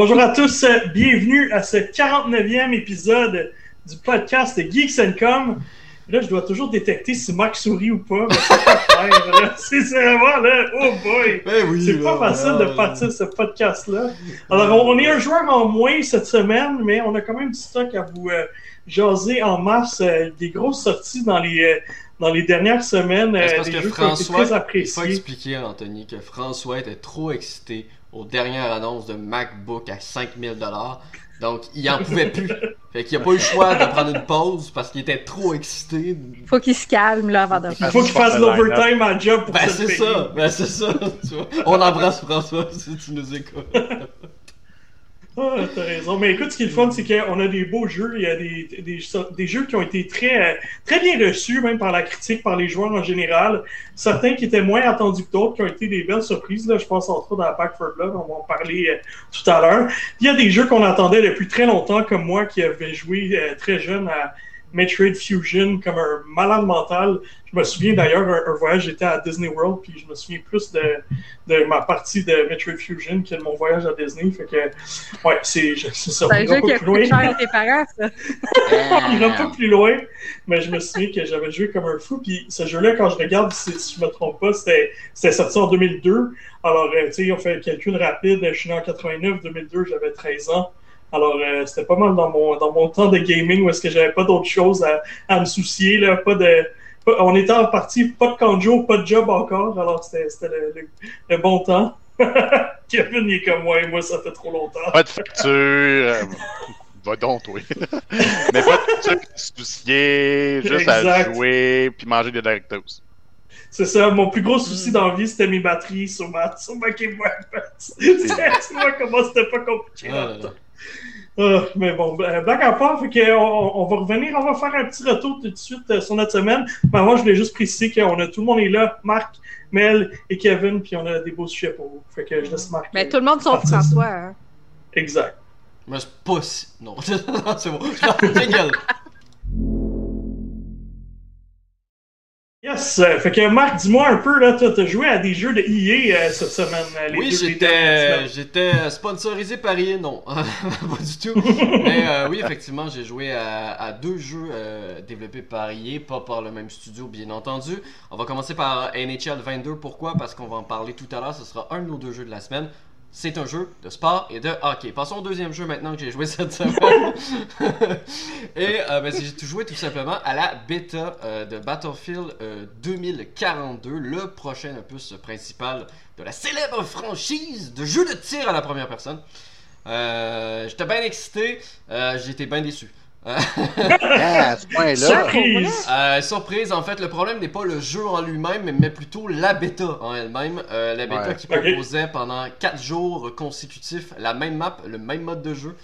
Bonjour à tous, bienvenue à ce 49e épisode du podcast Geeks Com. Là, je dois toujours détecter si Marc sourit ou pas. C'est vraiment là, oh boy! Ben c'est pas facile de partir ce podcast-là. Alors, on, est un joueur en moins cette semaine, mais on a quand même du stock à vous euh, jaser en masse. Euh, des grosses sorties dans les, euh, dans les dernières semaines. C'est parce que François, il faut expliquer, Anthony, que François était trop excité aux dernières annonces de MacBook à 5000 donc, il en pouvait plus. Fait qu'il a pas eu le choix de prendre une pause parce qu'il était trop excité. Faut qu'il se calme, là, avant de Il faut qu'il fasse l'overtime à job pour Ben, c'est ça. Ben, c'est ça. On embrasse François si tu nous écoutes. Ah, t'as raison. Mais écoute, ce qui est le fun, c'est qu'on a des beaux jeux. Il y a des, des, jeux qui ont été très, très bien reçus, même par la critique, par les joueurs en général. Certains qui étaient moins attendus que d'autres, qui ont été des belles surprises. Là. Je pense entre autres dans Pack for Blood, on va en parler euh, tout à l'heure. Il y a des jeux qu'on attendait depuis très longtemps, comme moi qui avais joué euh, très jeune à Metroid Fusion comme un malade mental. Je me souviens d'ailleurs, un, voyage, j'étais à Disney World, puis je me souviens plus de, de, ma partie de Metroid Fusion que de mon voyage à Disney. Fait que, ouais, c'est ça. C'est un jeu qui a coûté cher à tes parents, ça. Il va pas plus loin, mais je me souviens que j'avais joué comme un fou. Puis ce jeu-là, quand je regarde, si, je me trompe pas, c'était sorti en 2002. Alors, euh, tu sais, on fait un calcul rapide. Je suis né en 89, 2002, j'avais 13 ans. Alors, euh, c'était pas mal dans mon, dans mon temps de gaming où est-ce que j'avais pas d'autre chose à, à, me soucier, là, pas de... on était en partie pas de canjo, pas de job encore, alors c'était le, le, bon temps. Kevin, est comme moi, et moi, ça fait trop longtemps. Pas de facture... Euh, va donc, oui. Mais pas de facture, se soucier, juste à jouer, puis manger des Doritos. C'est ça, mon plus gros souci dans la vie, c'était mes batteries sur ma, sur ma Game Boy tu vois comment c'était pas compliqué. Ah, ah, mais bon, blague à part, fait que on, va revenir, on va faire un petit retour tout de suite euh, sur notre semaine. Mais moi, je voulais juste préciser qu'on a tout le monde est là, Marc, Mel et Kevin, puis on a des beaux sujets pour vous. Fait que je laisse Marc. Mais tout le monde sauf François. Hein. Exact. Mais c'est pas si. Non, c'est bon. Je Yes! Euh, fait que Marc, dis-moi un peu, là, tu as joué à des jeux de EA euh, cette semaine. Euh, oui, j'étais, j'étais sponsorisé par EA, non. pas du tout. Mais oui, effectivement, j'ai joué à, deux jeux développés par EA, pas par le même studio, bien entendu. On va commencer par NHL 22. Pourquoi? Parce qu'on va en parler tout à l'heure. Ce sera un de nos deux jeux de la semaine c'est un jeu de sport et de hockey. Passons au deuxième jeu maintenant que j'ai joué cette semaine. et euh, ben, j'ai joué tout simplement à la bêta euh, de Battlefield 2042, euh, le prochain opus principal de la célèbre franchise de jeux de tir à la première personne. J'étais bien excité, j'étais bien déçu. Ah, surprise! Euh, surprise, en fait, le problème n'est pas le jeu en lui-même, mais plutôt la bêta en elle-même. Euh, la bêta qui proposait pendant 4 jours consécutifs la même map, le même mode de jeu.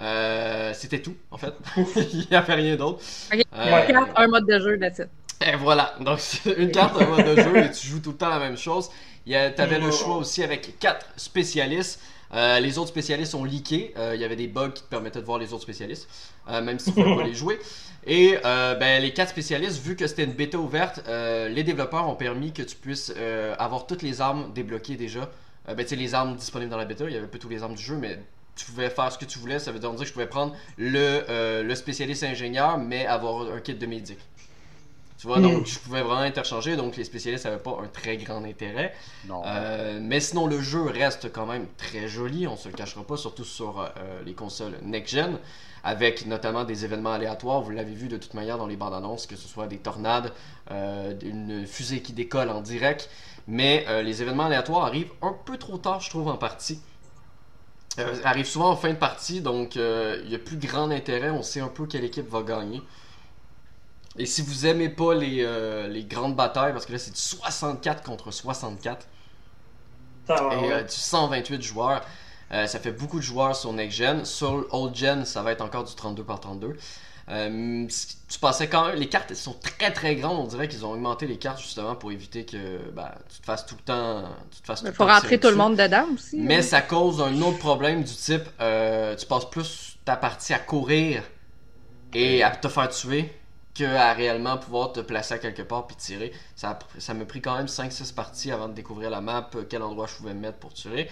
Euh, c'était tout, en fait. Il n'y avait rien d'autre. Une carte, un mode de jeu, that's it. Et voilà, donc une carte, un mode de jeu, et tu joues tout le temps la même chose. Tu avais le choix aussi avec 4 spécialistes. Euh, les autres spécialistes ont leaké. Euh, il y avait des bugs qui te permettaient de voir les autres spécialistes, euh, même si tu ne pouvais pas les jouer. Et ben, les quatre spécialistes, vu que c'était une bêta ouverte, les développeurs ont permis que tu puisses avoir toutes les armes débloquées déjà. ben, tu les armes disponibles dans la bêta, il y avait peu toutes les armes du jeu, mais tu pouvais faire ce que tu voulais. Ça veut dire que je pouvais prendre le, le spécialiste ingénieur, mais avoir un kit de médic. Tu vois, donc je pouvais vraiment interchanger, donc les spécialistes n'avaient pas un très grand intérêt. Euh, mais sinon, le jeu reste quand même très joli, on se le cachera pas, surtout sur euh, les consoles next-gen, avec notamment des événements aléatoires. Vous l'avez vu de toute manière dans les bandes annonces, que ce soit des tornades, euh, une fusée qui décolle en direct. Mais les événements aléatoires arrivent un peu trop tard, je trouve, en partie. arrivent souvent en fin de partie, donc il n'y a plus grand intérêt, on sait un peu quelle équipe va gagner. Et si vous aimez pas les, euh, les grandes batailles, parce que là c'est du 64 contre 64 et euh, du 128 joueurs, euh, ça fait beaucoup de joueurs sur Next Gen. Sur Old Gen, ça va être encore du 32 par 32. tu pensais quand même, les cartes sont très très grandes. On dirait qu'ils ont augmenté les cartes justement pour éviter que bah, tu te fasses tout le temps. Il faut rentrer tout le monde dedans aussi. Mais ça cause un autre problème du type tu passes plus ta partie à courir et à te faire tuer que à réellement pouvoir te placer à quelque part puis tirer. Ça, ça m'a pris quand même 5-6 parties avant de découvrir la map, euh, quel endroit je pouvais me mettre pour tirer.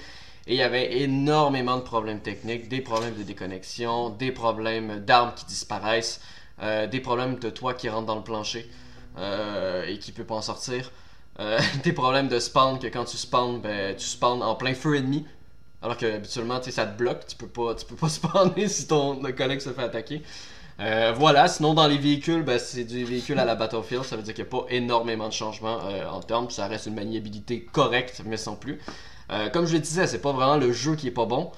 Et il y avait énormément de problèmes techniques, des problèmes de déconnexion, des problèmes d'armes qui disparaissent, euh, des problèmes de toi qui rentre dans le plancher euh, et qui peut pas en sortir. Des problèmes de spawn que quand tu spawns, ben, tu spawns en plein feu ennemi. Alors que habituellement, ça te bloque, tu peux pas, tu peux pas spawner si ton collègue se fait attaquer. Euh, voilà, sinon dans les véhicules, ben, c'est des véhicules à la Battlefield, ça veut dire qu'il n'y a pas énormément de changements euh, en termes, ça reste une maniabilité correcte, mais sans plus. Euh, comme je le disais, c'est pas vraiment le jeu qui est pas bon,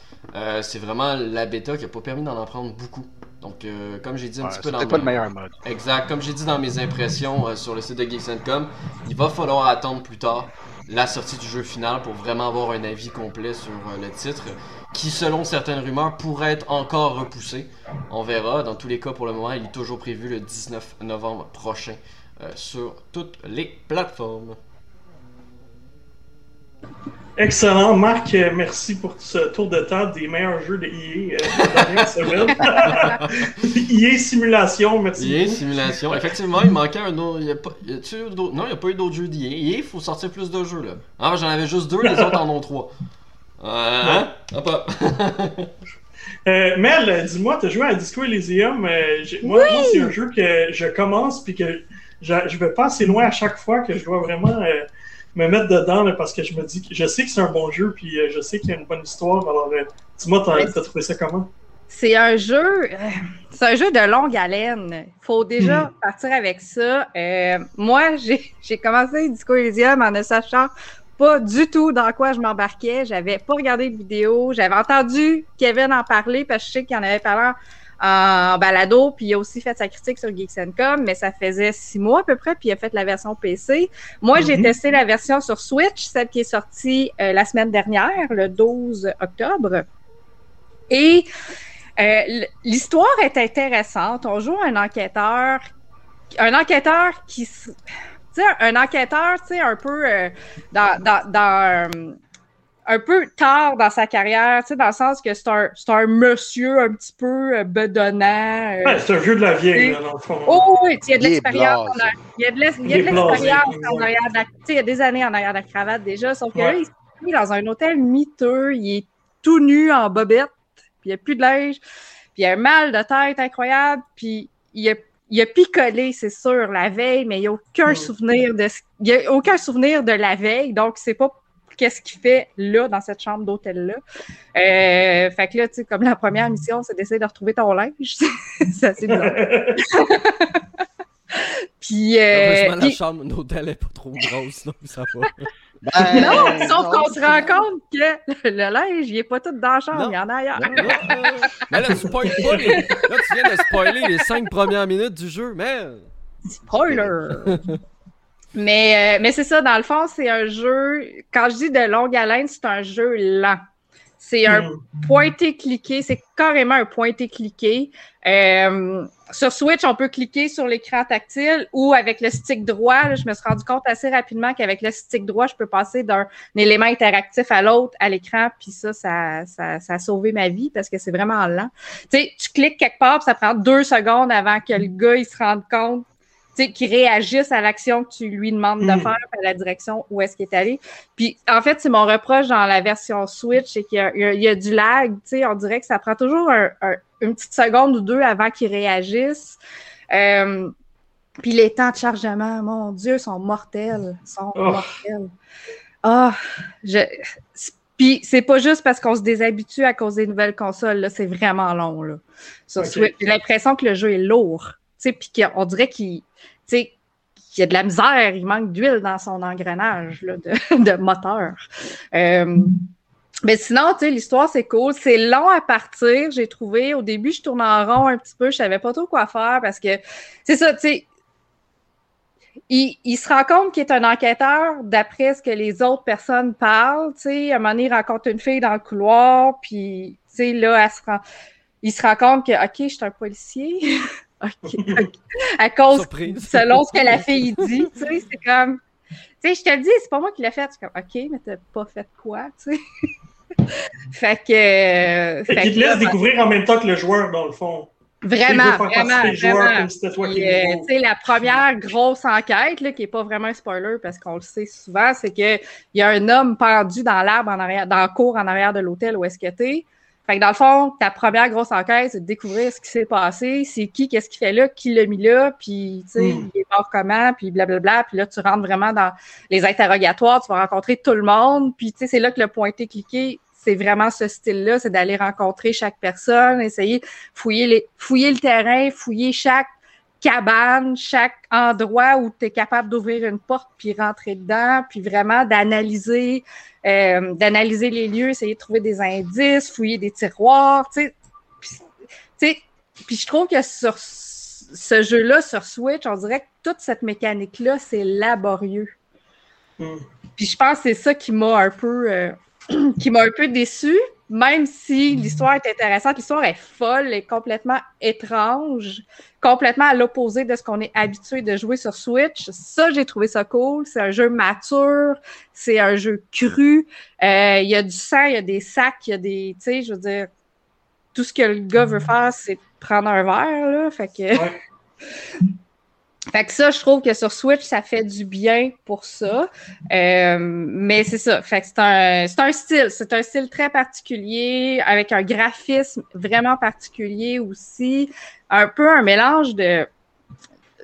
c'est vraiment la bêta qui a pas permis d'en apprendre beaucoup. Donc, comme j'ai dit un petit peu dans pas le meilleur mode. Exact, comme j'ai dit dans mes impressions sur le site de Geeks.com, il va falloir attendre plus tard la sortie du jeu final pour vraiment avoir un avis complet sur le titre qui, selon certaines rumeurs, pourrait être encore repoussé. On verra. Dans tous les cas, pour le moment, il est toujours prévu le 19 novembre prochain euh, sur toutes les plateformes. Excellent. Marc, euh, merci pour ce tour de table des meilleurs jeux de EA euh, EA Simulation, merci. EA Simulation. Effectivement, il manquait un autre. Il y a pas... non, il n'y a pas eu d'autres jeux d'EA. EA, il faut sortir plus de jeux. là. Ah, j'en avais juste deux, les autres en ont trois. Hein? Hop, euh, Mel, dis-moi, tu as joué à Disco Elysium. Euh, moi, c'est un jeu que je commence puis que je, je vais pas assez loin à chaque fois que je dois vraiment euh, me mettre dedans parce que je me dis que je sais que c'est un bon jeu puis je sais qu'il y a une bonne histoire. Alors, dis-moi, tu as, trouvé ça comment? C'est un jeu, c'est un jeu de longue haleine. Il faut déjà hmm. partir avec ça. moi, j'ai commencé Disco Elysium en ne sachant pas du tout dans quoi je m'embarquais. J'avais pas regardé de vidéo. J'avais entendu Kevin en parler parce que je sais qu'il en avait parlé en, balado, puis il a aussi fait sa critique sur Geeks.com, mais ça faisait six mois à peu près, puis il a fait la version PC. Moi, j'ai mhm. testé la version sur Switch, celle qui est sortie euh, la semaine dernière, le 12 octobre. Et euh, l'histoire est intéressante. On joue un enquêteur, un enquêteur qui sais, un enquêteur, tu sais, un peu euh, dans, dans, dans euh, un peu tard dans sa carrière, tu sais, dans le sens que c'est un, un, monsieur un petit peu euh, bedonnant. ouais, c'est un vieux de la vieille, là, dans le fond. Oh oui, il y a de l'expérience. Il y a de l'expérience en arrière de la, il y a des années en arrière de la cravate déjà, sauf que là, il est dans un hôtel miteux, il est tout nu en bobette, puis il n'y a plus de linge, puis il a un mal de tête incroyable, puis il a il a picolé, c'est sûr, la veille, mais il n'y a aucun souvenir de il a aucun souvenir de la veille, donc c'est pas qu'est-ce qu'il fait là, dans cette chambre d'hôtel-là. Euh, fait que là, tu sais, comme la première mission, c'est d'essayer de retrouver ton linge. c'est assez bizarre. puis, euh, la chambre d'hôtel est pas trop grosse, donc ça va. Ben, non, sauf qu'on se rend compte que le, linge, il est pas tout dans la chambre, il y en a ailleurs. mais là, spoil pas les... Là, tu viens de spoiler les cinq premières minutes du jeu, mais... Spoiler! mais euh, mais c'est ça, dans le fond, c'est un jeu... Quand je dis de longue haleine, c'est un jeu lent. C'est un mm. pointé-cliqué, c'est carrément un pointé-cliqué. Euh, sur Switch, on peut cliquer sur l'écran tactile ou avec le stick droit. je me suis rendu compte assez rapidement qu'avec le stick droit, je peux passer d'un élément interactif à l'autre à l'écran. Puis ça ça, ça, a sauvé ma vie parce que c'est vraiment lent. Tu sais, tu cliques quelque part, ça prend deux secondes avant que le gars il se rende compte qui réagissent à l'action que tu lui demandes de mm. faire, à la direction où est-ce qu'il est allé. Puis, en fait, c'est mon reproche dans la version Switch, c'est qu'il y, a du lag. On dirait que ça prend toujours une petite seconde ou deux avant qu'il réagisse. Euh, puis les temps de chargement, mon Dieu, sont mortels. sont oh. mortels. Ah, je... Puis c'est pas juste parce qu'on se déshabitue à cause des nouvelles consoles, là, c'est vraiment long. Là, J'ai l'impression que le jeu est lourd. Puis qu'on dirait qu'il y a de la misère, il manque d'huile dans son engrenage de, moteur. Euh, mais sinon, l'histoire, c'est cool. C'est long à partir, j'ai trouvé. Au début, je tournais en rond un petit peu. Je savais pas trop quoi faire parce que, c'est ça, tu sais, il, se rend compte qu'il est un enquêteur d'après ce que les autres personnes parlent. À un moment donné, il rencontre une fille dans le couloir, puis, tu sais, là, il se rend compte que, OK, je suis un policier. À cause, selon ce que la fille dit, tu sais, c'est comme, tu sais, je te le dis, c'est pas moi qui l'ai fait. C'est comme, OK, mais t'as pas fait quoi, tu sais? fait que. Fait qu'il te laisse découvrir en même temps que le joueur, dans le fond. Vraiment, vraiment, vraiment. Puis, la première grosse enquête, là, qui n'est pas vraiment un spoiler parce qu'on le sait souvent, c'est qu'il y a un homme pendu dans l'arbre en arrière, dans le cours en arrière de l'hôtel où est-ce que tu Fait que dans le fond, ta première grosse enquête, c'est de découvrir ce qui s'est passé, c'est qui, qu'est-ce qu'il fait là, qui l'a mis là, puis tu sais, hmm. il est mort comment, puis blablabla. Puis là, tu rentres vraiment dans les interrogatoires, tu vas rencontrer tout le monde, puis tu sais, c'est là que le pointé cliqué c'est vraiment ce style-là, c'est d'aller rencontrer chaque personne, essayer fouiller les, fouiller le terrain, fouiller chaque cabane, chaque endroit où tu es capable d'ouvrir une porte puis rentrer dedans, puis vraiment d'analyser euh, d'analyser les lieux, essayer de trouver des indices, fouiller des tiroirs, tu sais. Puis je trouve que sur ce jeu-là, sur Switch, on dirait que toute cette mécanique-là, c'est laborieux. Mm. Puis je pense que c'est ça qui m'a un peu euh, qui m'a un peu déçu, même si l'histoire est intéressante. L'histoire est folle et complètement étrange, complètement à l'opposé de ce qu'on est habitué de jouer sur Switch. Ça, j'ai trouvé ça cool. C'est un jeu mature, c'est un jeu cru. Euh, il y a du sang, il y a des sacs, il y a des, tu sais, je veux dire, tout ce que le gars veut faire, c'est prendre un verre, là. Fait que. Fait que ça, je trouve que sur Switch, ça fait du bien pour ça. Euh, mais c'est ça. Fait que c'est un, c'est un style. C'est un style très particulier, avec un graphisme vraiment particulier aussi. Un peu un mélange de,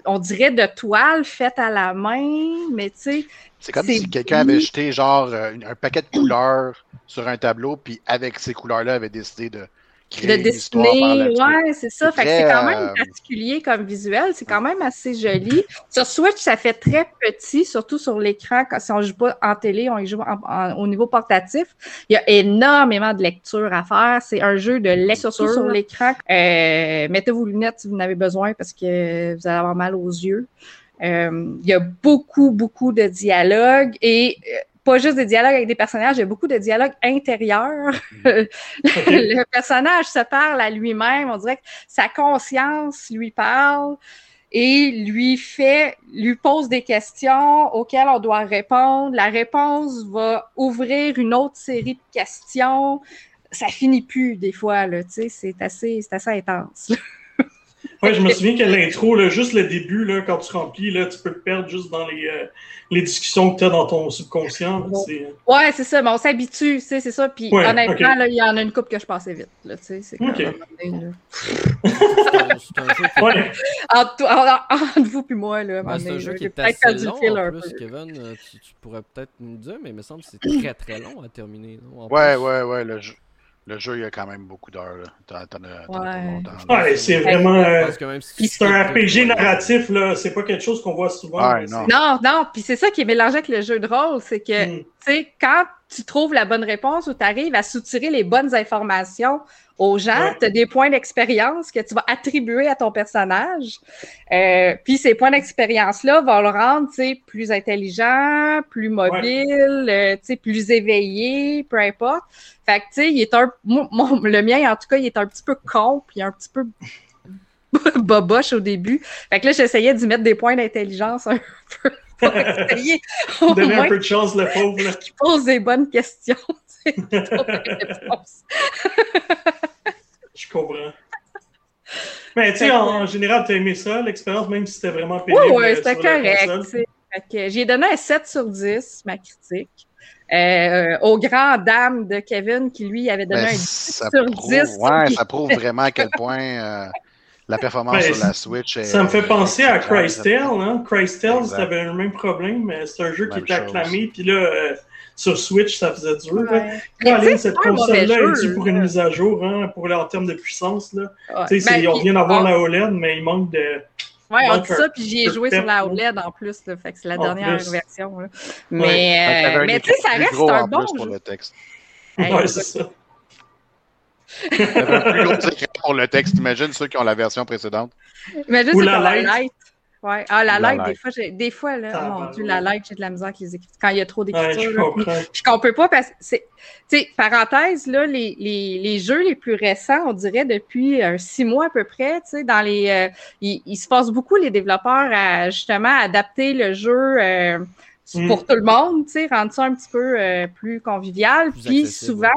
on dirait de toile faite à la main, mais tu sais. C'est comme si quelqu'un avait jeté genre euh, un paquet de couleurs sur un tableau, puis avec ces couleurs-là avait décidé de de dessiner, ouais, c'est ça. Fait que c'est quand même euh, particulier comme visuel, c'est quand même assez joli. Sur Switch, ça fait très petit, surtout sur l'écran. Si on joue pas en télé, on y joue au niveau portatif. Il y a énormément de lecture à faire. C'est un jeu de lecture sur l'écran. Euh, mettez vos lunettes si vous en avez besoin parce que vous allez avoir mal aux yeux. Euh, il y a beaucoup, beaucoup de dialogues et pas juste des dialogues avec des personnages, il y a beaucoup de dialogues intérieurs. Mm. le personnage se parle à lui-même, on dirait que sa conscience lui parle et lui fait, lui pose des questions auxquelles on doit répondre. La réponse va ouvrir une autre série de questions. Ça finit plus des fois, là, tu sais, c'est assez, c'est assez intense. Oui, je me souviens que l'intro, juste le début, là, quand tu remplis, là, tu peux te perdre juste dans les, euh, les discussions que tu as dans ton subconscient. Oui, ouais, c'est ça, mais on s'habitue, c'est ça. Puis honnêtement, il y en a une coupe que je passais vite. Là, c'est c'est un jeu entre, vous et moi, là, c'est un jeu qui est assez long, en plus, Kevin, euh, tu, pourrais peut-être nous dire, mais il me semble que c'est très très long à terminer. ouais, ouais, ouais, le jeu. Le jeu, il y a quand même beaucoup d'heures. ouais. c'est vraiment. Euh, c'est un RPG narratif, là. C'est pas quelque chose qu'on voit souvent. non. non, non. Puis c'est ça qui est mélangé avec le jeu de rôle. C'est que, hmm. tu sais, quand tu trouves la bonne réponse ou tu arrives à soutirer les bonnes informations aux gens, tu as des points d'expérience que tu vas attribuer à ton personnage. Euh, puis ces points d'expérience-là vont le rendre plus intelligent, plus mobile, euh, plus éveillé, peu importe. Fait que, tu sais, il est un. le mien, en tout cas, il est un petit peu con, puis un petit peu boboche au début. Fait que là, j'essayais d'y mettre des points d'intelligence un peu. Pour essayer. Donner un peu de chance, le pauvre. Qui pose des bonnes questions. Je comprends. Mais tu sais, en, général, tu as aimé ça, l'expérience, même si c'était vraiment pénible. Oui, oui, c'était correct. J'ai donné un 7 sur 10, ma critique. Euh, aux grandes dames de Kevin, qui lui avait donné ben, un 10 sur 10. Ouais, ça prouve vraiment à quel point euh, la performance ben, sur la Switch est. Ça me fait penser à Crystal, hein? Crystal, c'était le même problème, mais c'est un jeu qui était acclamé, puis là. Euh, sur Switch, ça faisait dur. Ouais. cette console-là est due pour une mise à jour, hein, pour, en termes de puissance. Là. Ouais. Ben, on vient d'avoir la OLED, mais il manque de. Oui, on dit ça, puis j'y ai joué sur la OLED en plus, là, fait que c'est la dernière version. Là. Mais, euh, mais tu sais, ça reste un bon jeu. Pour le texte. ouais, c'est ça. T'avais un plus gros écran pour le texte, imagine ceux qui ont la version précédente. Imagine ceux qui ont la light. Ouais. Ah, la, la light, des fois, des fois, là, mon Dieu, la light, j'ai de la misère avec les écritures. Quand il y a trop d'écriture. Ouais, je comprends pas parce que c'est. Tu sais, parenthèse, là, les, les, les, jeux les plus récents, on dirait depuis euh, six mois à peu près, tu sais, dans les. Euh, il, se passe beaucoup, les développeurs, à justement adapter le jeu. Euh, mm. pour tout le monde, tu sais, rendre ça un petit peu plus convivial. Puis souvent,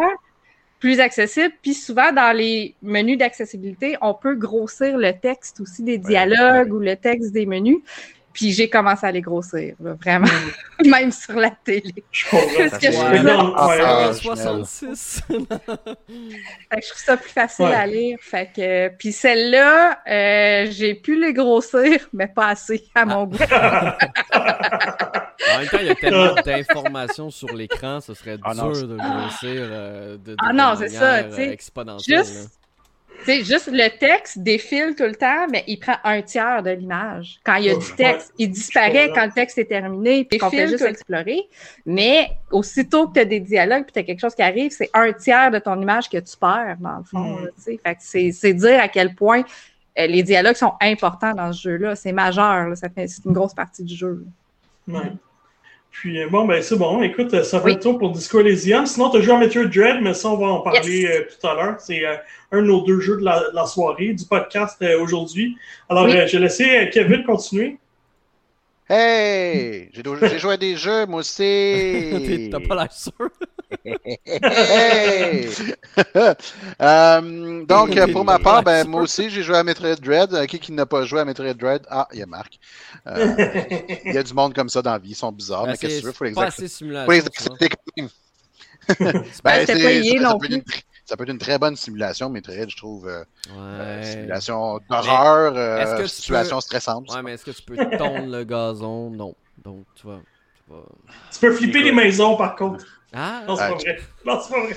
plus accessible. Puis souvent, dans les menus d'accessibilité, on peut grossir le texte aussi des dialogues ou le texte des menus. Puis j'ai commencé à les grossir, vraiment. Même sur la télé. Je que je 66. je trouve ça plus facile à lire. Fait que... Puis celle-là, euh, j'ai pu les grossir, mais pas assez à mon goût. en même temps, il y a tellement d'informations sur l'écran, ce serait ah dur de grossir euh, de, de, ah non, c'est ça, euh, exponentielle. C'est juste le texte défile tout le temps, mais il prend un tiers de l'image. Quand il y a du texte, il disparaît quand le texte est terminé, puis qu'on fait juste explorer. Mais aussitôt que tu as des dialogues, puis tu as quelque chose qui arrive, c'est un tiers de ton image que tu perds, dans le fond. Mm. c'est dire à quel point euh, les dialogues sont importants dans ce jeu-là. C'est majeur, ça fait c'est une grosse partie du jeu. Puis euh, bon, ben c'est bon. Écoute, ça fait le tour pour Disco Elysium. Sinon, tu as joué à Metroid Dread, mais ça, on va en parler euh, tout à l'heure. C'est euh, un de nos deux jeux de la, soirée, du podcast aujourd'hui. Alors, je vais laisser Kevin continuer. Hey! J'ai joué à des jeux, moi aussi! T'as pas l'air sûr? Hey! euh, donc, pour ma part, ben, moi aussi, j'ai joué à Metroid Dread. Qui, qui n'a pas joué à Metroid Dread? Ah, il y a Marc. Euh, il y a du monde comme ça dans la vie. Ils sont bizarres, ben, mais qu'est-ce que tu veux? Faut les accepter. Faut les accepter quand même. ben, c'est non plus ça peut être une très bonne simulation, très, je trouve, euh, euh, simulation d'horreur, euh, situation stressante. Ouais, mais est-ce que tu peux tondre le gazon? Non. Donc, tu vois. Tu, peux flipper les maisons, par contre. Ah! Non, c'est pas vrai. Non, c'est pas vrai.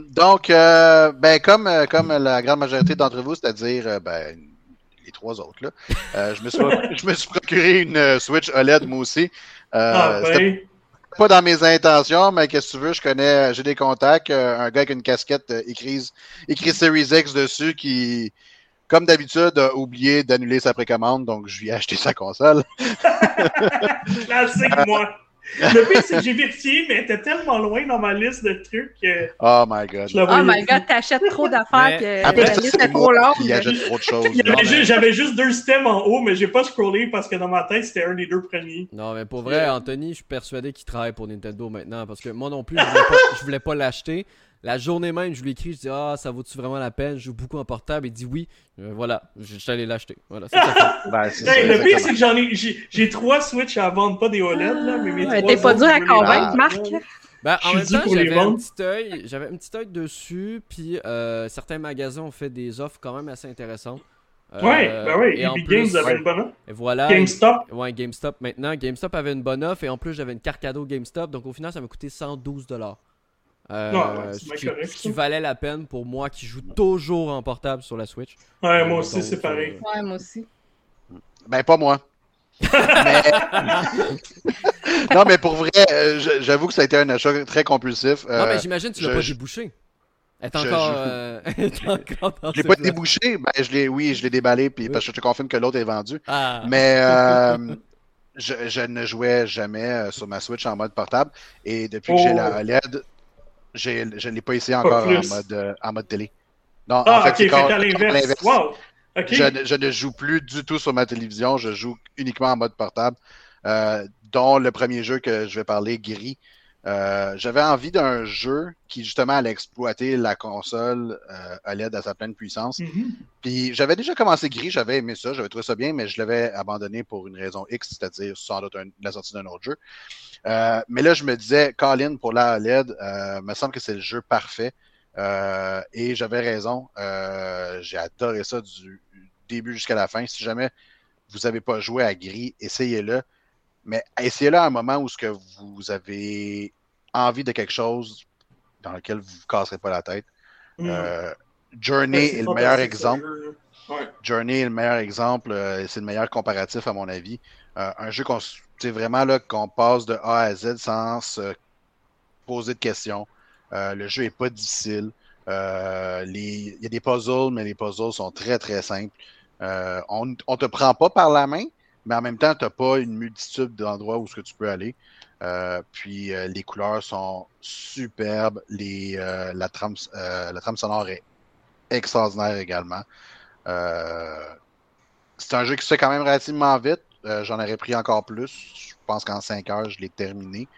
donc, ben, comme, comme la grande majorité d'entre vous, c'est-à-dire ben, les trois autres, là, je, me suis, je me suis procuré une Switch OLED, moi aussi. ah, ben pas dans mes intentions, mais qu'est-ce que tu veux, je connais, j'ai des contacts, euh, un gars avec une casquette euh, écrit, écrit Series X dessus qui, comme d'habitude, a oublié d'annuler sa précommande, donc je lui ai acheté sa console. Classique, moi. Le pire, c'est que j'ai vérifié, mais elle était tellement loin dans ma liste de trucs. Que oh my god. Oh my god, t'achètes trop d'affaires que la liste est trop longue. trop de choses. J'avais juste deux stems en haut, mais j'ai pas scrollé parce que dans ma tête, c'était un des deux premiers. Non, mais pour vrai, Anthony, je suis persuadé qu'il travaille pour Nintendo maintenant parce que moi non plus, je voulais pas, voulais pas l'acheter. La journée même, je lui écris, je dis Ah, ça vaut-tu vraiment la peine? Je joue beaucoup en portable. Il dit oui. Euh, voilà, je suis allé l'acheter. Voilà, ben, le pire, c'est que j'en ai, j'ai, trois Switch à vendre, pas des OLED, là, mais mes T'es pas dur à convaincre, Marc ben, en même temps, j'avais un petit œil, j'avais un petit œil dessus, puis euh, certains magasins ont fait des offres quand même assez intéressantes. Euh, ouais, ben oui, et Epic Games avait une bonne offre. Et voilà. GameStop. Ouais, GameStop maintenant. GameStop avait une bonne offre et en plus j'avais une carte cadeau GameStop, donc au final ça m'a coûté 112 Euh, ce, qui, valait la peine pour moi qui joue toujours en portable sur la Switch. Ouais, moi aussi, c'est pareil. Ouais, moi aussi. Ben, pas moi. non, mais pour vrai, euh, j'avoue que ça a été un achat très compulsif. non, mais euh, j'imagine que tu l'as pas débouché. Est encore, je, encore l'ai pas débouché, ben, je l'ai, oui, je l'ai déballé puis, parce que je te confirme que l'autre est vendu. Ah. Mais je, je, ne jouais jamais sur ma Switch en mode portable. Et depuis que j'ai la oh. OLED, je ne l'ai pas essayé encore en mode, euh, en mode télé. Non, ah, en fait, c'est l'inverse. Wow. Je, je, ne joue plus du tout sur ma télévision, je joue uniquement en mode portable, euh, dont le premier jeu que je vais parler, Gris. Euh, J'avais envie d'un jeu qui justement allait exploiter la console euh, OLED à sa pleine puissance. Mm-hmm. Puis j'avais déjà commencé Gris, j'avais aimé ça, j'avais trouvé ça bien, mais je l'avais abandonné pour une raison X, c'est-à-dire sans doute la sortie d'un autre jeu. Euh, mais là, je me disais, Colin pour la OLED, euh, me semble que c'est le jeu parfait. Euh, et j'avais raison. Euh, j'ai adoré ça du début jusqu'à la fin. Si jamais vous n'avez pas joué à Gris, essayez-le. Mais essayez-le à un moment où ce que vous avez envie de quelque chose dans lequel vous ne vous casserez pas la tête. Mm. Journey est, le meilleur exemple. Journey est le meilleur exemple. c'est le meilleur comparatif à mon avis. un jeu qu'on c'est vraiment là qu'on passe de A à Z sans se poser de questions. Euh, le jeu est pas difficile. Euh, il y a des puzzles, mais les puzzles sont très très simples. Euh, on ne te prend pas par la main, mais en même temps, tu n'as pas une multitude d'endroits où ce que tu peux aller. puis les couleurs sont superbes. Les, la, trame, la trame sonore est extraordinaire également. c'est un jeu qui se fait quand même relativement vite. Euh, j'en aurais pris encore plus. Je pense qu'en 5 heures, je l'ai terminé.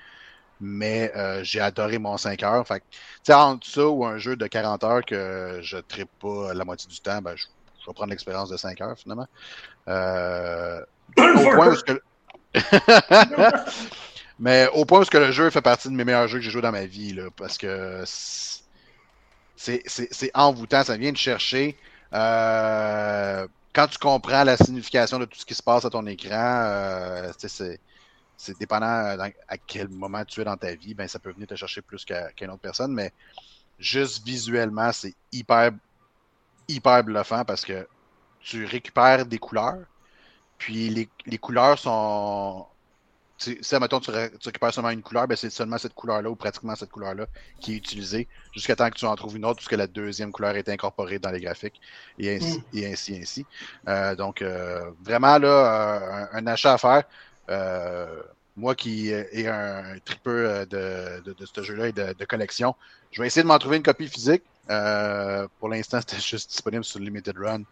mais euh, j'ai adoré mon 5 heures. Fait que, entre ça ou un jeu de 40 heures que je ne tripe pas la moitié du temps, ben, je, vais prendre l'expérience de 5 heures finalement. Euh, au point où que... mais au point où que le jeu fait partie de mes meilleurs jeux que j'ai joué dans ma vie, là, parce que c'est envoûtant, ça vient de chercher. Euh, quand tu comprends la signification de tout ce qui se passe à ton écran, euh, c'est dépendant à quel moment tu es dans ta vie, ben ça peut venir te chercher plus qu'une autre personne, mais juste visuellement, c'est hyper, hyper bluffant parce que tu récupères des couleurs, puis les, les couleurs sont. Si, mettons, tu, tu, récupères seulement une couleur, ben c'est seulement cette couleur-là ou pratiquement cette couleur-là qui est utilisée jusqu'à temps que tu en trouves une autre, puisque la deuxième couleur est incorporée dans les graphiques, et ainsi, mm. et ainsi, ainsi. Euh, donc, euh, vraiment, là, euh, un, un, achat à faire. Euh, moi qui est un tripeur de, de, de ce jeu-là et de, collection, je vais essayer de m'en trouver une copie physique. Euh, pour l'instant, c'était juste disponible sur Limited Run.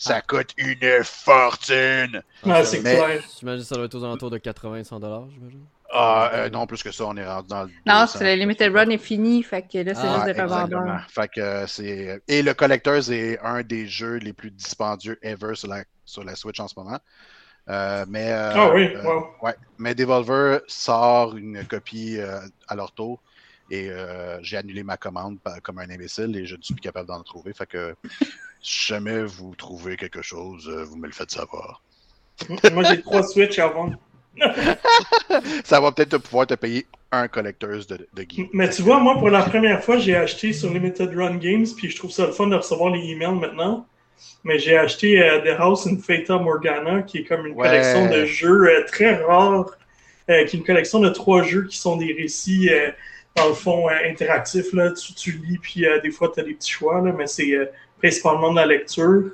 Ça ah. coûte une fortune! Ah, c'est clair. J'imagine que ça doit être aux alentours de 80-100$, j'imagine. Ah, euh, non, plus que ça, on est rendu dans le. Non, c'est le Limited Run est fini, fait que là, c'est ah, juste des revendeurs. Fait que c'est. Et le Collectors est un des jeux les plus dispendieux ever sur la, sur la Switch en ce moment. Euh, mais, euh, oui, euh, ouais. Mais Devolver sort une copie à leur tour et j'ai annulé ma commande comme un imbécile et je ne suis plus capable d'en trouver. Fait que si jamais vous trouvez quelque chose, vous me le faites savoir. Moi, j'ai trois Switch à vendre. ça va peut-être pouvoir te payer un collector's de, de Mais tu vois, moi, pour la première fois, j'ai acheté sur Limited Run Games, puis je trouve ça le fun de recevoir les emails maintenant mais j'ai acheté euh, The House in Fata Morgana, qui est comme une collection de jeux euh, très rares, euh, qui est une collection de trois jeux qui sont des récits, dans le fond, interactifs. Là. Tu, tu lis, puis des fois, tu as des petits choix, là, mais c'est principalement de la lecture.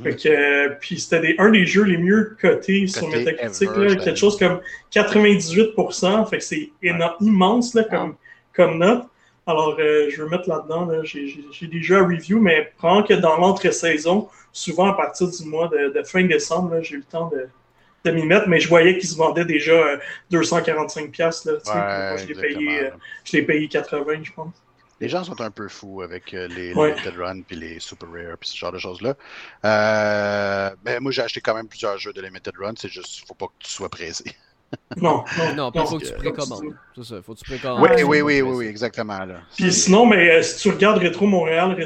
Mhm. puis c'était un des jeux les mieux cotés sur Metacritic, là, quelque chose comme 98%, fait que c'est immense là, comme, comme note. Alors, euh, je veux mettre là-dedans, j'ai des jeux à review, mais prends que dans l'entre-saison, souvent à partir du mois de, fin décembre, j'ai eu le temps de, de m'y mettre, mais je voyais qu'ils se vendaient déjà 245$. Euh, là, moi, je l'ai payé, euh, payé 80$, je pense. Les gens sont un peu fous avec les Limited Run puis les Super Rare puis ce genre de choses-là. Euh, mais moi, j'ai acheté quand même plusieurs jeux de Limited Run. C'est juste, faut pas que tu sois pressé. Non, non, il faut que tu précommandes. C'est ça, faut que tu précommandes. Oui, oui, oui, oui, oui, exactement. Là. Puis sinon, mais euh, si tu regardes Rétro Montréal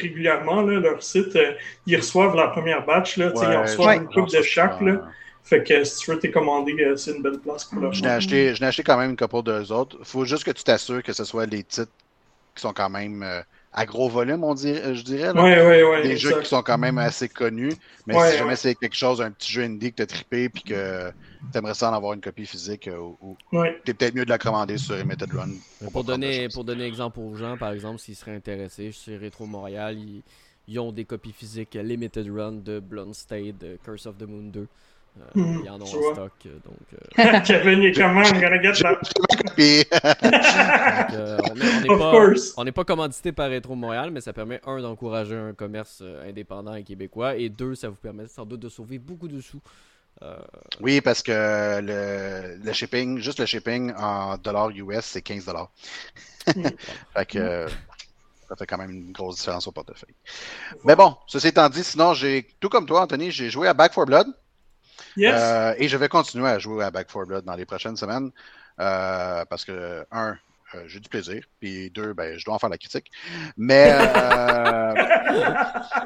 régulièrement, là, leur site, euh, ils reçoivent la première batch, là, ils reçoivent une coupe de chaque. Là. Fait que si tu veux t'es commandé, euh, c'est une belle place pour leur Je n'ai acheté, acheté, quand même une couple d'eux autres. faut juste que tu t'assures que ce soit les titres qui sont quand même à gros volume, on dirait, je dirais. Là. Ouais, ouais, ouais, des jeux qui sont quand même assez connus. Mais si jamais c'est quelque chose, un petit jeu indie que tu as trippé puis que tu aimerais ça en avoir une copie physique, euh, ou, t'es peut-être mieux de la commander sur Limited Run. Pour donner, pour donner exemple aux gens, par exemple, s'ils seraient intéressés, chez Retro Montréal, ils, ont des copies physiques Limited Run de Blonde State, Curse of the Moon 2. Euh, hmm, ils en ont en stock. Euh, donc, Kevin est comment? on n'est pas, commandité par Retro Montréal, mais ça permet, un, d'encourager un commerce indépendant et québécois, et deux, ça vous permet sans doute de sauver beaucoup de sous. Oui, parce que le, le, shipping, juste le shipping en dollars US, c'est 15 dollars. Hmm. fait que ça fait quand même une grosse différence au portefeuille. Mais bon, ceci étant dit, sinon, j'ai tout comme toi, Anthony, j'ai joué à Back 4 Blood. Euh, et je vais continuer à jouer à Back 4 Blood dans les prochaines semaines. Euh, parce que, un, euh, j'ai du plaisir. Puis deux, ben, je dois en faire la critique. Mais. Euh...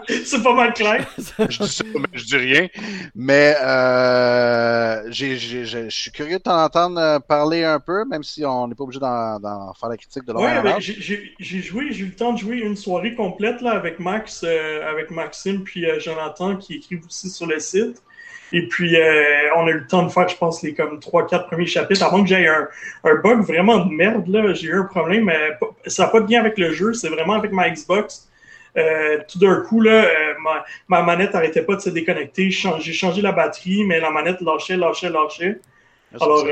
c'est pas mal clair. je dis ça, mais je dis rien. Mais euh, je suis curieux de t'entendre euh, parler un peu, même si on n'est pas obligé d'en faire la critique de l'autre. Oui, j'ai joué, j'ai eu le temps de jouer une soirée complète là, avec Max, avec Maxime, puis Jonathan qui écrivent aussi sur le site. Et puis, euh, on a eu le temps de faire, je pense, les comme 3-4 premiers chapitres. Avant que j'aie un, un, bug vraiment de merde, là, j'ai eu un problème. Mais ça n'a pas de lien avec le jeu, c'est vraiment avec ma Xbox. Euh, tout d'un coup, là, euh, ma, ma, manette n'arrêtait pas de se déconnecter. J'ai changé la batterie, mais la manette lâchait, lâchait, lâchait. Ah, Alors,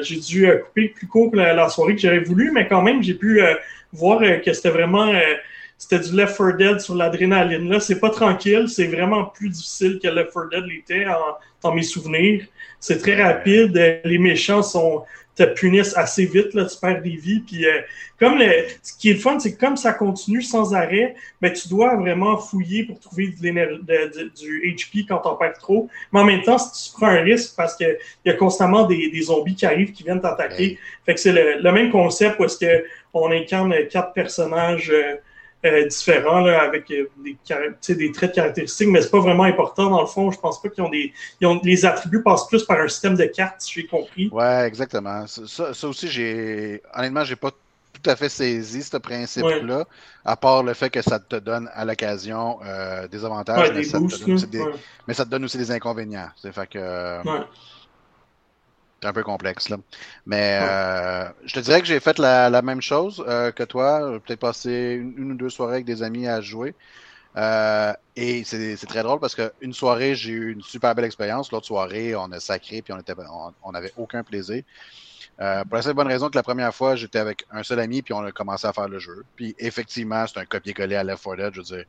j'ai dû couper plus court la, la soirée que j'aurais voulu, mais quand même, j'ai pu voir que c'était vraiment c'était du Left 4 Dead sur l'adrénaline. Là, c'est pas tranquille, c'est vraiment plus difficile que Left 4 Dead l'était dans mes souvenirs. C'est très rapide, les méchants sont te punissent assez vite, là, tu perds des vies. Puis, euh, comme le, ce qui est le fun, c'est que comme ça continue sans arrêt, ben, tu dois vraiment fouiller pour trouver de du HP quand t'en perds trop. Mais en même temps, si tu prends un risque parce qu'il y a constamment des, des, zombies qui arrivent, qui viennent t'attaquer. Fait que c'est le, le, même concept où est-ce qu'on incarne quatre personnages. Euh, euh, différents là, avec euh, des, des traits de caractéristiques, mais c'est pas vraiment important dans le fond. Je pense pas qu'ils ont des. Ils ont, les attributs passent plus par un système de cartes, si j'ai compris. Ouais, exactement. Ça, ça aussi, j'ai. Honnêtement, j'ai pas tout à fait saisi ce principe-là, à part le fait que ça te donne à l'occasion euh, des avantages, mais, ça te donne des... mais, ça te donne aussi des inconvénients. Fait que. C'est un peu complexe, là. Mais euh, je te dirais que j'ai fait la, même chose euh, que toi. Peut-être passé une, ou deux soirées avec des amis à jouer. Euh, et c'est très drôle parce qu'une soirée, j'ai eu une super belle expérience. L'autre soirée, on a sacré puis on n'avait on, aucun plaisir. pour la seule bonne raison que la première fois, j'étais avec un seul ami puis on a commencé à faire le jeu. Puis effectivement, c'est un copier-coller à Left 4 Dead. Je veux dire,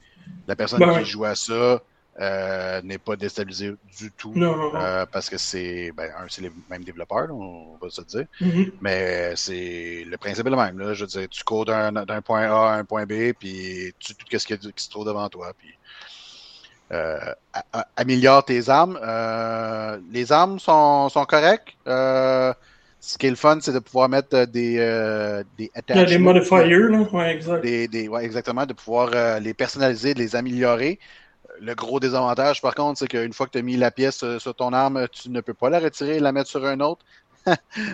la personne ben qui joue à ça, euh, n'est pas déstabilisé du tout. Euh, parce que c'est, ben, un, c'est les mêmes développeurs, on va se dire. Mm-hmm. Mais c'est le principe est le même. Là. Je veux dire, tu cours d'un, point A à un point B, puis tu tout ce qui, se trouve devant toi. Puis, euh, améliore tes armes. les armes sont, sont correctes. ce qui est le fun, c'est de pouvoir mettre des, des Des modifiers, là. Ouais, exact. Des, des, ouais, exactement, de pouvoir les personnaliser, de les améliorer le gros désavantage, par contre, c'est qu'une fois que tu as mis la pièce euh, sur ton arme, tu ne peux pas la retirer et la mettre sur un autre.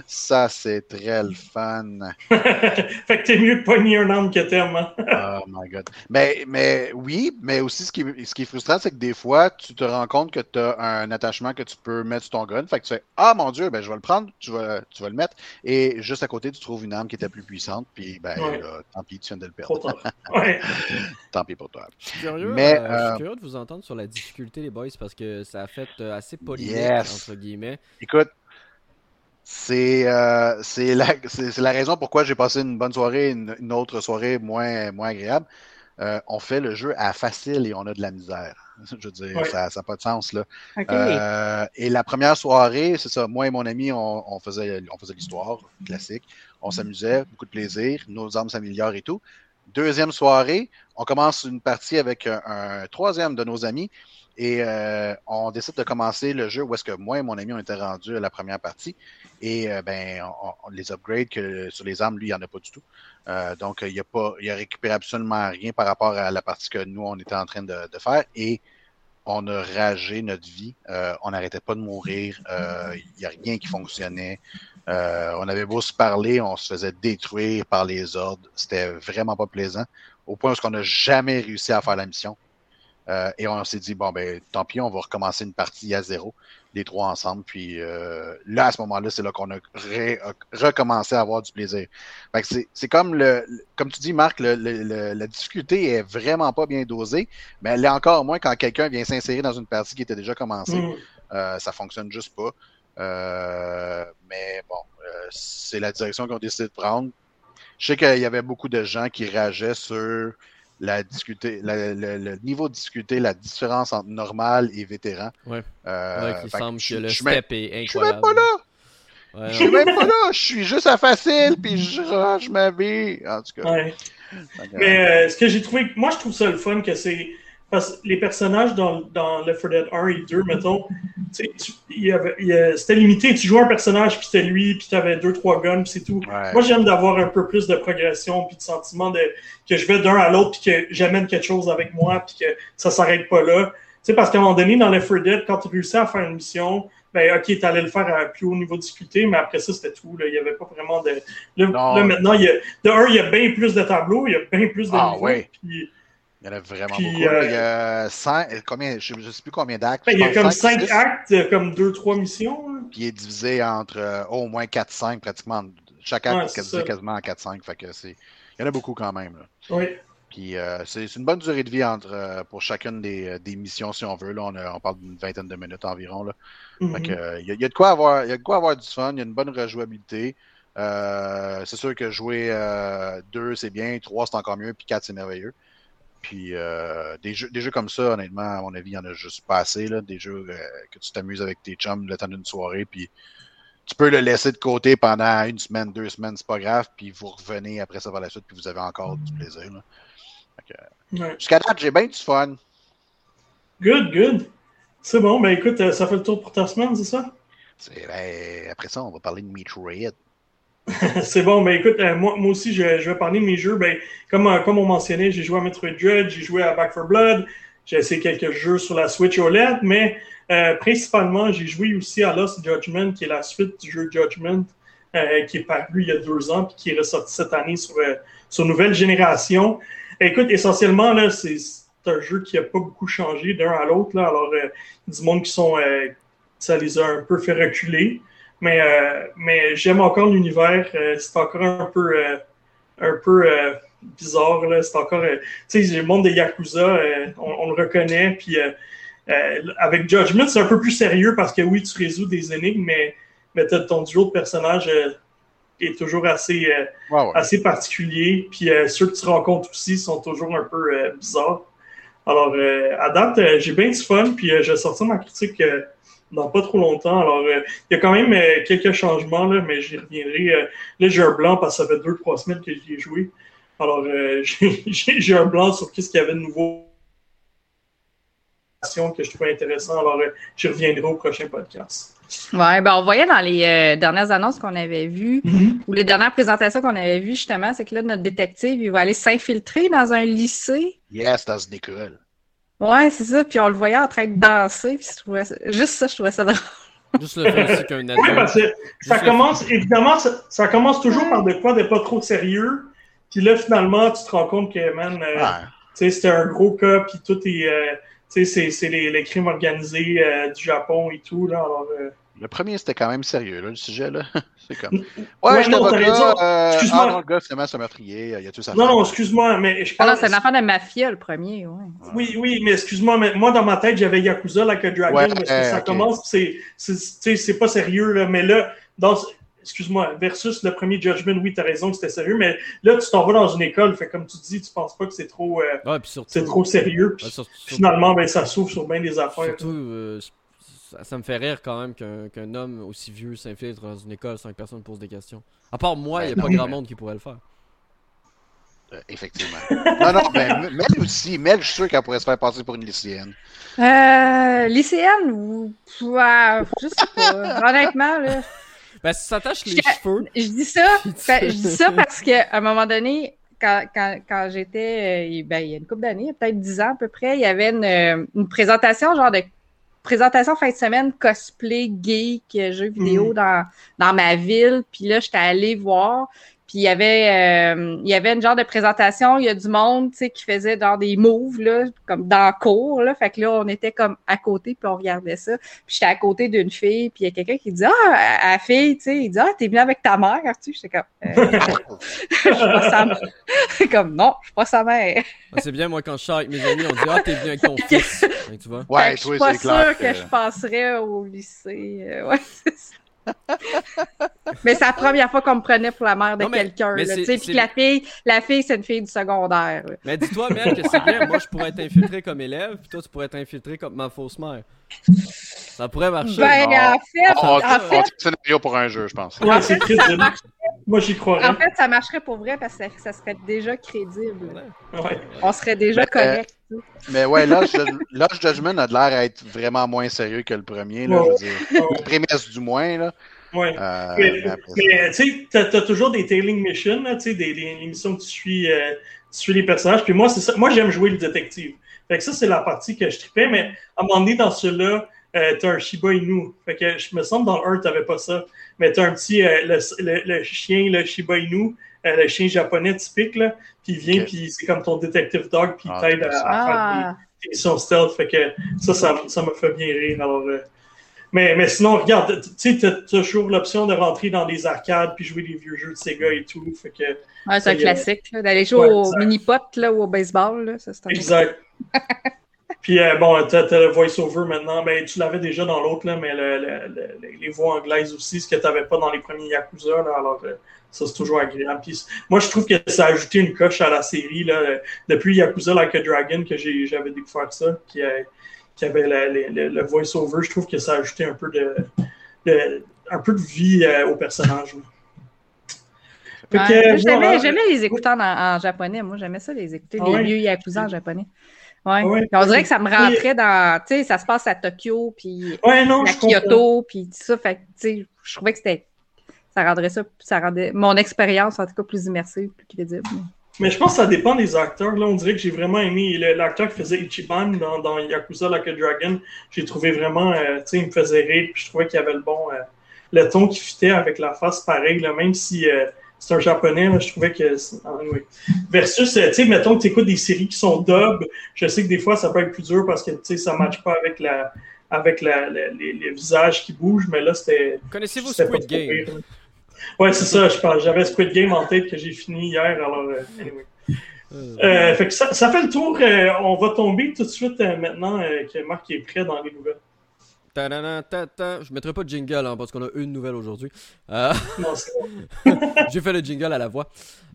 Ça, c'est très le fun. fait que t'es mieux de pogner un arme que t'aimes. Hein? oh my god. Mais, mais oui, mais aussi ce qui, ce qui est frustrant, c'est que des fois, tu te rends compte que tu as un attachement que tu peux mettre sur ton gun. Fait que tu fais Ah mon dieu, ben je vais le prendre, tu vas, tu vas le mettre. Et juste à côté, tu trouves une arme qui était plus puissante, puis ben tant pis, tu viens de le perdre. tant pis pour toi. Je suis curieux, mais, euh, curieux de vous entendre sur la difficulté, les boys, parce que ça a fait euh, assez polémique, entre guillemets. Écoute, c'est euh, la, la, raison pourquoi j'ai passé une bonne soirée, une, une autre soirée moins, moins agréable. Euh, on fait le jeu à facile et on a de la misère. Je veux dire, ça n'a pas de sens. Là. Euh, et la première soirée, c'est ça, moi et mon ami, on, on faisait, on faisait l'histoire classique. On s'amusait, beaucoup de plaisir, nos armes s'améliorent et tout. Deuxième soirée, on commence une partie avec un, un troisième de nos amis et euh, on décide de commencer le jeu où est-ce que moi et mon ami on était rendus à la première partie. Et euh, ben, on, les upgrade que sur les armes, lui, il n'y en a pas du tout. Euh, donc, il a pas, il a récupéré absolument rien par rapport à la partie que nous, on était en train de, faire. Et on a ragé notre vie. on n'arrêtait pas de mourir. Il n'y a rien qui fonctionnait. on avait beau se parler, on se faisait détruire par les ordres. C'était vraiment pas plaisant. Au point où on n'a jamais réussi à faire la mission. Euh, et on s'est dit, bon, ben, tant pis, on va recommencer une partie à zéro, les trois ensemble. Puis euh, là, à ce moment-là, c'est là, qu'on a recommencé à avoir du plaisir. c'est comme le, comme tu dis, Marc, la difficulté est vraiment pas bien dosée, mais elle est encore moins quand quelqu'un vient s'insérer dans une partie qui était déjà commencée. Mm. Euh, ça fonctionne juste pas. mais bon, c'est la direction qu'on a décidé de prendre. Je sais qu'il y avait beaucoup de gens qui rageaient sur la discuter, le niveau de difficulté, la différence entre normal et vétéran. Ouais. Euh, ouais semble que, le step est incroyable. Je suis même pas là. je suis même pas là. Je suis juste à facile, puis je range ma vie. En tout cas. Ouais. Mais euh, ce que j'ai trouvé, moi je trouve ça le fun que c'est parce que les personnages dans, dans Left 4 Dead 1 et 2, mettons, c'était limité. Tu jouais un personnage, puis c'était lui, puis tu avais deux, trois guns, puis c'est tout. Moi, j'aime d'avoir un peu plus de progression, puis de sentiment de, que je vais d'un à l'autre, puis que j'amène quelque chose avec moi, puis que ça s'arrête pas là. Tu sais, parce qu'à un moment donné, dans Left 4 Dead, quand tu réussis à faire une mission, ben, ok, tu allais le faire à plus haut niveau de difficulté, mais après ça, c'était tout. Là. Il n'y avait pas vraiment de. Là, maintenant, il y a... de un, il y a bien plus de tableaux, il y a bien plus de ah, niveaux. Puis il y en a vraiment beaucoup. Euh, il y a cinq, combien, je ne sais plus combien d'actes. Ben, il y a comme cinq, actes, euh, comme deux, trois missions. Hein. Puis il est divisé entre euh, au moins 4-5 pratiquement. Chaque acte est quasiment en 4-5. Fait que il y en a beaucoup quand même. Là. Oui. Puis c'est une bonne durée de vie entre, pour chacune des, des, missions, si on veut. Là, on, on parle d'une vingtaine de minutes environ. Là. fait que, mm-hmm. il, y a, il, y a, de quoi avoir, il y a de quoi avoir du fun, il y a une bonne rejouabilité. c'est sûr que jouer 2, c'est bien, 3, c'est encore mieux, puis 4, c'est merveilleux. Puis euh, des, jeux, des jeux comme ça, honnêtement, à mon avis, il y en a juste pas assez. Là, des jeux euh, que tu t'amuses avec tes chums le temps d'une soirée, puis tu peux le laisser de côté pendant une semaine, deux semaines, c'est pas grave, puis vous revenez après ça par la suite, puis vous avez encore du plaisir. Là. Ouais. Jusqu'à date, j'ai bien du fun. Good, good. C'est bon, ben écoute, euh, ça fait le tour pour ta semaine, c'est ça? C'est- ben, après ça, on va parler de Metroid. c'est bon, ben écoute, euh, moi, aussi, je, vais parler de mes jeux. Ben, comme, euh, comme on mentionnait, j'ai joué à Metroid Dread, j'ai joué à Back 4 Blood, j'ai essayé quelques jeux sur la Switch OLED, mais euh, principalement, j'ai joué aussi à Lost Judgment, qui est la suite du jeu Judgment, qui est paru il y a deux ans, puis qui est ressorti cette année sur, sur nouvelle génération. Écoute, essentiellement, là, c'est un jeu qui n'a pas beaucoup changé d'un à l'autre. Alors, du monde qui sont. ça les a un peu fait reculer. Mais, euh, mais j'aime encore l'univers. euh, c'est encore un peu, euh, un peu bizarre. C'est encore. tu sais, le monde des Yakuza, on, on le reconnaît. Puis avec Judgment, c'est un peu plus sérieux parce que oui, tu résous des énigmes, mais, mais ton duo de personnages est toujours assez. euh, ouais. assez particulier. Puis euh, ceux que tu rencontres aussi sont toujours un peu euh, bizarres. Alors, à date, j'ai bien du fun. Puis je vais sortir ma critique dans pas trop longtemps. Alors, euh, il y a quand même euh, quelques changements, là, mais j'y reviendrai. euh, là, j'ai un blanc parce que ça fait deux, trois semaines que j'y ai joué. Alors, euh, j'ai un blanc sur qu'est-ce qu'il y avait de nouveau que je trouvais intéressant. Alors, euh, j'y reviendrai au prochain podcast. Ouais, ben on voyait dans les euh, dernières annonces qu'on avait vues, ou les dernières présentations qu'on avait vues, justement, c'est que là, notre détective, il va aller s'infiltrer dans un lycée. Yes, dans une école. Ouais, c'est ça. Puis on le voyait en train de danser. Puis je trouvais ça- juste ça, je trouvais ça drôle. Juste le fait aussi qu'un Oui, adulte. parce que ça commence, évidemment, ça, ça commence toujours par de quoi de pas trop sérieux. Puis là, finalement, tu te rends compte que, man, euh, Ouais. tu sais, c'était un gros cas, puis tout est. euh, tu sais, c'est- c'est les, les crimes organisés euh, du Japon et tout, là. Alors, euh, Le premier, c'était quand même sérieux, là, le sujet, là. C'est comme. Ouais, Ouais, je suis non, t'as avocat. raison. Euh, Excuse-moi. ah non, le gars, finalement, c'est un meurtrier. Il y a tout ça. non, non, excuse-moi, mais je Ah non, pense. c'est un enfant de mafia, le premier, ouais. Oui, oui, mais excuse-moi, mais moi, dans ma tête, j'avais Yakuza, like a Dragon, Ouais, parce que ça commence, c'est, c'est, tu sais, c'est pas sérieux, là, mais là, dans, excuse-moi, versus le premier Judgment, oui, t'as raison que c'était sérieux, mais là, tu t'en vas dans une école, fait comme tu dis, tu penses pas que c'est trop, euh, Ouais, puis surtout. c'est trop sérieux, puis finalement, ben, ça s'ouvre sur bien des affaires. Surtout, euh, ça, ça me fait rire quand même qu'un qu'un homme aussi vieux s'infiltre dans une école sans que personne pose des questions. À part moi, il n'y a Ben pas grand monde qui pourrait le faire. Euh, effectivement. non, non, ben, Mel aussi. Mel, je suis sûr qu'elle pourrait se faire passer pour une lycéenne. Euh, lycéenne ou. Ouais, je sais pas. Honnêtement, là. Ben, si ça tâche les Je- cheveux, Je dis ça, je dis ça parce qu'à un moment donné, quand, quand, quand j'étais, euh, ben, il y a une couple d'années, peut-être 10 ans à peu près, il y avait une, euh, une présentation, genre de présentation fin de semaine cosplay, geek, jeux vidéo Mhm. dans, dans ma ville. Puis là, j'étais allée voir. Puis il y avait euh, il y avait une genre de présentation, il y a du monde, tu sais, qui faisait dans des moves, là, comme dans le cours, là. Fait que là, on était comme à côté, puis on regardait ça. Puis j'étais à côté d'une fille, puis il y a quelqu'un qui dit Ah, à la fille, tu sais, il dit Ah, t'es venu avec ta mère, tu J'étais comme euh, Je suis pas sa mère. comme non, je suis pas sa mère. Ah, c'est bien, moi, quand je sors avec mes amis, on dit Ah, t'es venu avec ton fils. Hein, tu vois? Ouais, que je suis pas c'est clair. sûre que... je passerais au lycée. euh, ouais, c'est ça. Mais c'est la première fois qu'on me prenait pour la mère de quelqu'un. Puis que la fille, la fille, c'est une fille du secondaire. là. Mais dis-toi, que c'est bien. Moi, je pourrais être infiltré comme élève, puis toi, tu pourrais être infiltré comme ma fausse mère. Ça pourrait marcher. Ben, en fait, On, en on, fait, on le scénario pour un jeu, je pense. Ouais, c'est crédible. Moi, j'y croirais. en fait, ça marcherait pour vrai parce que ça, ça serait déjà crédible. Ouais. On serait déjà Mais, correct. Mais ouais, Lost, Judg- Lost Judgment a de l'air à être vraiment moins sérieux que le premier. Là, je veux dire. La prémisse du moins. Là. Ouais. Euh, Mais, tu sais, t'as as toujours des tailing missions, là, tu sais, des, des missions que tu suis, euh, tu suis les personnages. Puis moi, c'est ça. Moi, j'aime jouer le détective. Fait que ça, c'est la partie que je tripais. Mais à un moment donné, dans celui-là, euh, t'as un Shiba Inu. Fait que je me semble dans le 1, t'avais pas ça. Mais t'as un petit, le, le- le chien, le Shiba Inu, euh, le chien japonais typique, là. Puis il vient, puis c'est comme ton detective dog, puis il Ah, t'aide à, faire des- missions stealth. Fait que ça, ça, ça m'a fait bien rire. Alors, euh, mais, mais sinon, regarde, tu sais, t'as t'as toujours l'option de rentrer dans des arcades puis jouer des vieux jeux de Sega et tout. Fait que, ouais, c'est un euh, classique, là, d'aller jouer ouais, au mini-pot là, ou au baseball. Là, ça, c'est un- exact. Puis euh, bon, tu as, le voice-over maintenant. Ben, tu l'avais déjà dans l'autre, là, mais le, les voix anglaises aussi, ce que tu n'avais pas dans les premiers Yakuza. Là, alors, euh, ça, c'est toujours agréable. Puis, moi, je trouve que ça a ajouté une coche à la série. Là, depuis Yakuza Like a Dragon que j'avais découvert ça, qui, qui avait le, voice-over. Je trouve que ça a ajouté un peu de, un peu de vie au personnage. j'aimais les écouter en, japonais. Moi, j'aimais ça, les écouter, ah les vieux Yakuza en japonais. Ouais. on dirait que ça me rentrait dans. Tu sais, ça se passe à Tokyo, puis à Kyoto, puis tout ça. Fait je trouvais que c'était. Ça rendrait ça. Ça rendait mon expérience, en tout cas, plus immersive, plus crédible. Mais je pense que ça dépend des acteurs. Là, on dirait que j'ai vraiment aimé l'acteur qui faisait Ichiban dans, dans Yakuza Like a Dragon. J'ai trouvé vraiment, euh, tu sais, il me faisait rire, puis je trouvais qu'il avait le bon, euh, le ton qui fitait avec la face pareil, là, même si euh, c'est un japonais, je trouvais que. Versus, tu sais, mettons que tu écoutes des séries qui sont dub, je sais que des fois ça peut être plus dur parce que tu sais, ça ne matche pas avec la avec la, les, visages qui bougent, mais là c'était. Connaissez-vous Squid Game? Ouais, c'est ça, je pense. J'avais Squid Game en tête que j'ai fini hier, alors euh, anyway. Euh. Euh, fait que ça, ça, fait le tour. on va tomber tout de suite maintenant que Marc est prêt dans les nouvelles. Je mettrai pas de jingle hein, parce qu'on a une nouvelle aujourd'hui. Euh, J'ai fait le jingle à la voix.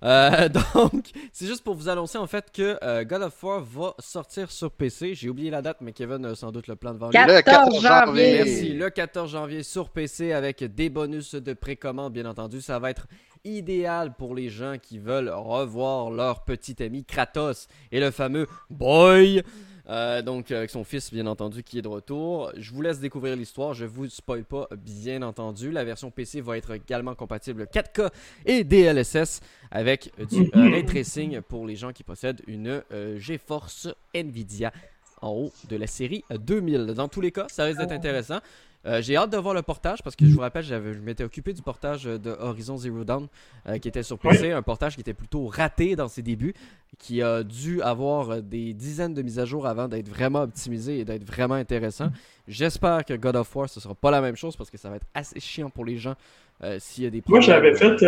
Euh, donc, c'est juste pour vous annoncer en fait que euh, God of War va sortir sur PC. J'ai oublié la date, mais Kevin a sans doute le plan devant lui. Le 14 janvier. Merci. Le 14 janvier sur PC avec des bonus de précommande, bien entendu. Ça va être idéal pour les gens qui veulent revoir leur petit ami Kratos et le fameux Boy. Euh, donc, avec son fils, bien entendu, qui est de retour. Je vous laisse découvrir l'histoire. Je vous spoil pas, bien entendu. La version PC va être également compatible 4K et DLSS avec du euh, ray tracing pour les gens qui possèdent une euh, GeForce Nvidia en haut de la série 2000. Dans tous les cas, ça risque d'être intéressant. Euh, j'ai hâte de voir le portage parce que je vous rappelle, je m'étais occupé du portage de Horizon Zero Dawn euh, qui était sur PC, un portage qui était plutôt raté dans ses débuts, qui a dû avoir des dizaines de mises à jour avant d'être vraiment optimisé et d'être vraiment intéressant. J'espère que God of War ce sera pas la même chose parce que ça va être assez chiant pour les gens euh, s'il y a des problèmes. Moi j'avais fait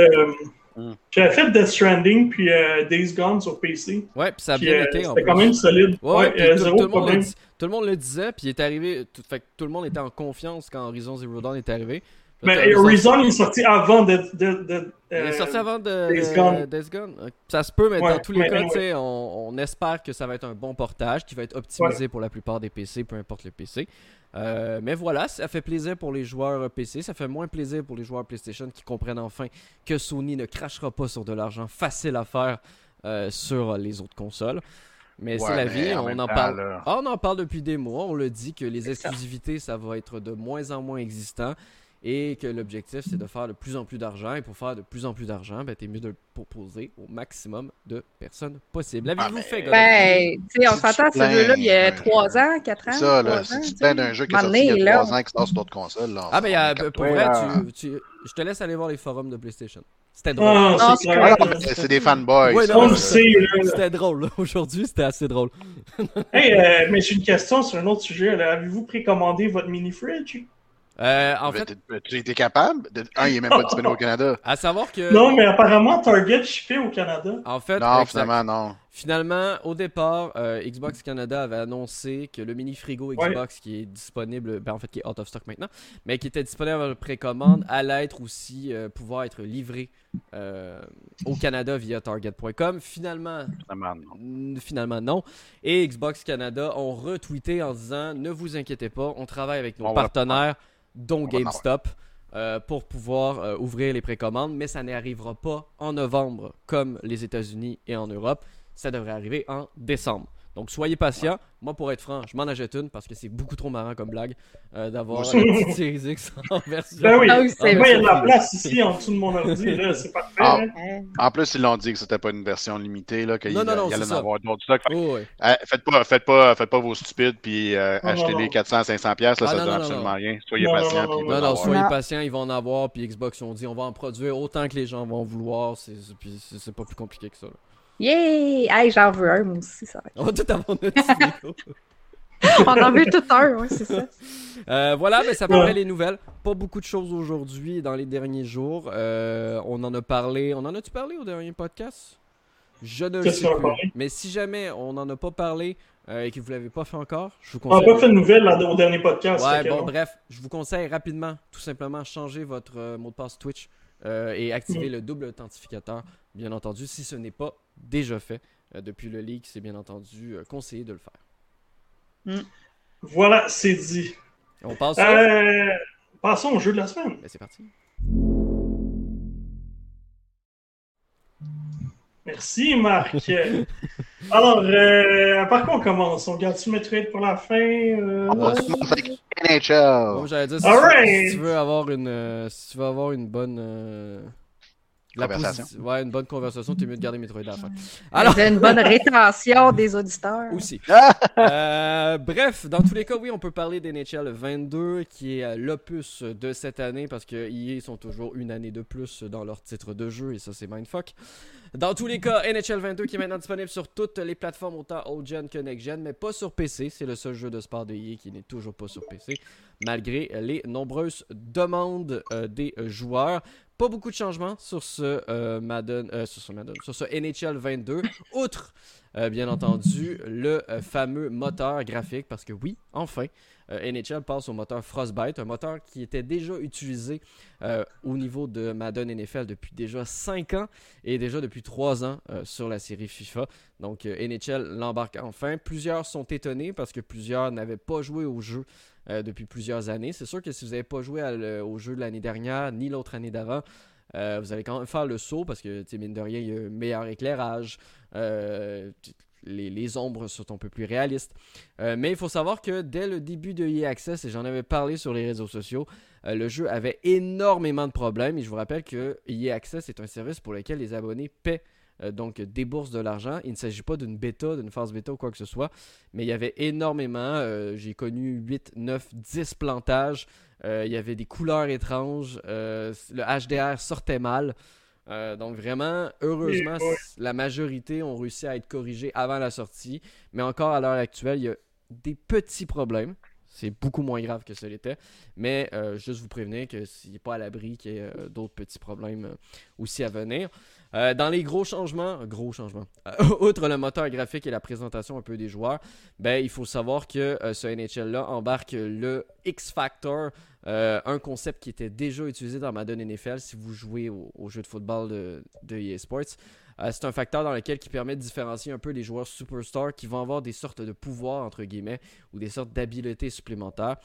Hmm. J'avais fait Death Stranding puis euh, Days Gone sur PC. Ouais, puis ça a bien euh, été. C'était quand même solide. Ouais, euh, tout, le monde le, tout, le monde le disait, puis il est arrivé. Tout, fait, tout le monde était en confiance quand Horizon Zero Dawn est arrivé. Mais Horizon est sorti avant de. de, de il est sorti avant de, Days Gone. Ça se peut, mais dans tous les cas, on, on, espère que ça va être un bon portage qui va être optimisé pour la plupart des PC, peu importe le PC. Euh, mais voilà, ça fait plaisir pour les joueurs PC, ça fait moins plaisir pour les joueurs PlayStation qui comprennent enfin que Sony ne crachera pas sur de l'argent facile à faire euh, sur les autres consoles. Mais c'est la vie, on en parle. Ah, on en parle depuis des mois, on le dit que les exclusivités, ça va être de moins en moins existant et que l'objectif c'est de faire de plus en plus d'argent et pour faire de plus en plus d'argent, ben, t'es mieux de le proposer au maximum de personnes possible. L'avez-vous ah, fait, Ben, tu sais, on s'entend à ce jeu-là il y a 3 ans, 4 ans. ça, là, si tu plains d'un jeu qui est sorti il y a 3 ans qui sort sur d'autres consoles, là. Ah, ben, y a, pour vrai, tu, tu, je te laisse aller voir les forums de PlayStation. C'était drôle. Ah, c'est des fanboys. Ouais, c'était drôle. Aujourd'hui, c'était assez drôle. hey, euh, mais j'ai une question sur un autre sujet. Avez-vous précommandé votre mini-fridge? Euh, en fait, tu étais capable de... Ah, il est même pas disponible au Canada. À savoir que. Non, mais apparemment, Target fait au Canada. En fait, non, finalement, non. Finalement, au départ, euh, Xbox Canada avait annoncé que le mini frigo Xbox qui est disponible, ben en fait qui est out of stock maintenant, mais qui était disponible en précommande, allait être aussi euh, pouvoir être livré au Canada via Target.com. Finalement, finalement non. finalement non. Et Xbox Canada ont retweeté en disant ne vous inquiétez pas, on travaille avec nos partenaires dont GameStop, euh, pour pouvoir euh, ouvrir les précommandes, mais ça n'arrivera pas en novembre comme les États-Unis et en Europe. Ça devrait arriver en décembre. Donc soyez patient. Moi, pour être franc, je m'en achète une parce que c'est beaucoup trop marrant comme blague euh, d'avoir une petite Series X en version. Ben oui, ah il y a de la place ici en dessous de mon ordi, c'est parfait. Ah, hein. En plus, ils l'ont dit que c'était pas une version limitée, là, qu'il non, non, non, y allait en avoir d'autres stocks. Oh, faites, pas, faites, pas, faites pas vos stupides puis euh, achetez les 400-500$, là, ah, ça ne donne absolument rien. Soyez patient. Non, non, soyez patient, ils vont en avoir, puis Xbox, ils ont dit on va en produire autant que les gens vont vouloir, puis c'est pas plus compliqué que ça. Là. Yay! Hey, j'en veux un, moi aussi, ça va. On va tout avoir On en veut tout un, ouais, c'est ça. Euh, voilà, mais ça fait les nouvelles. Pas beaucoup de choses aujourd'hui dans les derniers jours. Euh, on en a parlé. On en a-tu parlé au dernier podcast? Je ne sais plus. Mais si jamais on n'en a pas parlé et que vous parlé et que vous l'avez pas fait encore, je vous conseille. On n'a pas fait de nouvelles au dernier podcast. Ouais, bon, bref, je vous conseille rapidement, tout simplement, changer votre mot de passe Twitch et activer le double authentificateur, bien entendu, si ce n'est pas déjà fait. depuis le leak, c'est bien entendu conseillé de le faire. Mm. Voilà, c'est dit. On passe. Euh, passons au jeu de la semaine. Ben, c'est parti. Merci, Marc. Alors, euh, par quoi on commence? On garde-tu Metroid pour la fin euh... On va NHL. j'allais dire, si, tu veux avoir une, euh, si tu veux avoir une bonne. La conversation. Ouais, une bonne conversation, t'es mieux de garder Metroid à la fin. Alors... une bonne rétention des auditeurs. Aussi. euh, bref, dans tous les cas, oui, on peut parler d'NHL 22, qui est euh, l'opus de cette année, parce que EA sont toujours une année de plus dans leur titre de jeu, et ça, c'est mindfuck. Dans tous les cas, NHL 22 qui est maintenant disponible sur toutes les plateformes, autant old-gen que next-gen, mais pas sur PC. C'est le seul jeu de sport de EA qui n'est toujours pas sur PC, malgré les nombreuses demandes euh, des joueurs. Pas beaucoup de changements sur ce euh, Madden, euh, sur ce Madden, sur ce NHL 22. Outre, euh, bien entendu, le fameux moteur graphique, parce que oui, enfin, NHL passe au moteur Frostbite, un moteur qui était déjà utilisé au niveau de Madden NFL depuis déjà 5 ans et déjà depuis 3 ans sur la série FIFA. Donc NHL l'embarque enfin. Plusieurs sont étonnés parce que plusieurs n'avaient pas joué au jeu euh, depuis plusieurs années. C'est sûr que si vous n'avez pas joué au jeu de l'année dernière ni l'autre année d'avant, euh, vous allez quand même faire le saut parce que, mine de rien, il y a un meilleur éclairage. Euh, les, ombres sont un peu plus réalistes. mais il faut savoir que dès le début de EA Access, et j'en avais parlé sur les réseaux sociaux, le jeu avait énormément de problèmes. Et je vous rappelle que EA Access est un service pour lequel les abonnés paient euh, donc débourse de l'argent. Il ne s'agit pas d'une bêta, d'une phase bêta ou quoi que ce soit, mais il y avait énormément. Euh, j'ai connu 8, 9, 10 plantages. Euh, il y avait des couleurs étranges. le HDR sortait mal. donc vraiment, heureusement, la majorité ont réussi à être corrigés avant la sortie. Mais encore à l'heure actuelle, il y a des petits problèmes. C'est beaucoup moins grave que ce l'était. Mais juste vous prévenir que s'il n'est pas à l'abri qu'il y ait d'autres petits problèmes aussi à venir. Euh, dans les gros changements, gros changements, euh, outre le moteur graphique et la présentation un peu des joueurs, ben, il faut savoir que euh, ce NHL-là embarque le X-Factor, un concept qui était déjà utilisé dans Madden NFL si vous jouez au, jeu de football de, de EA Sports. C'est un facteur dans lequel qui permet de différencier un peu les joueurs superstars qui vont avoir des sortes de pouvoirs, entre guillemets, ou des sortes d'habiletés supplémentaires.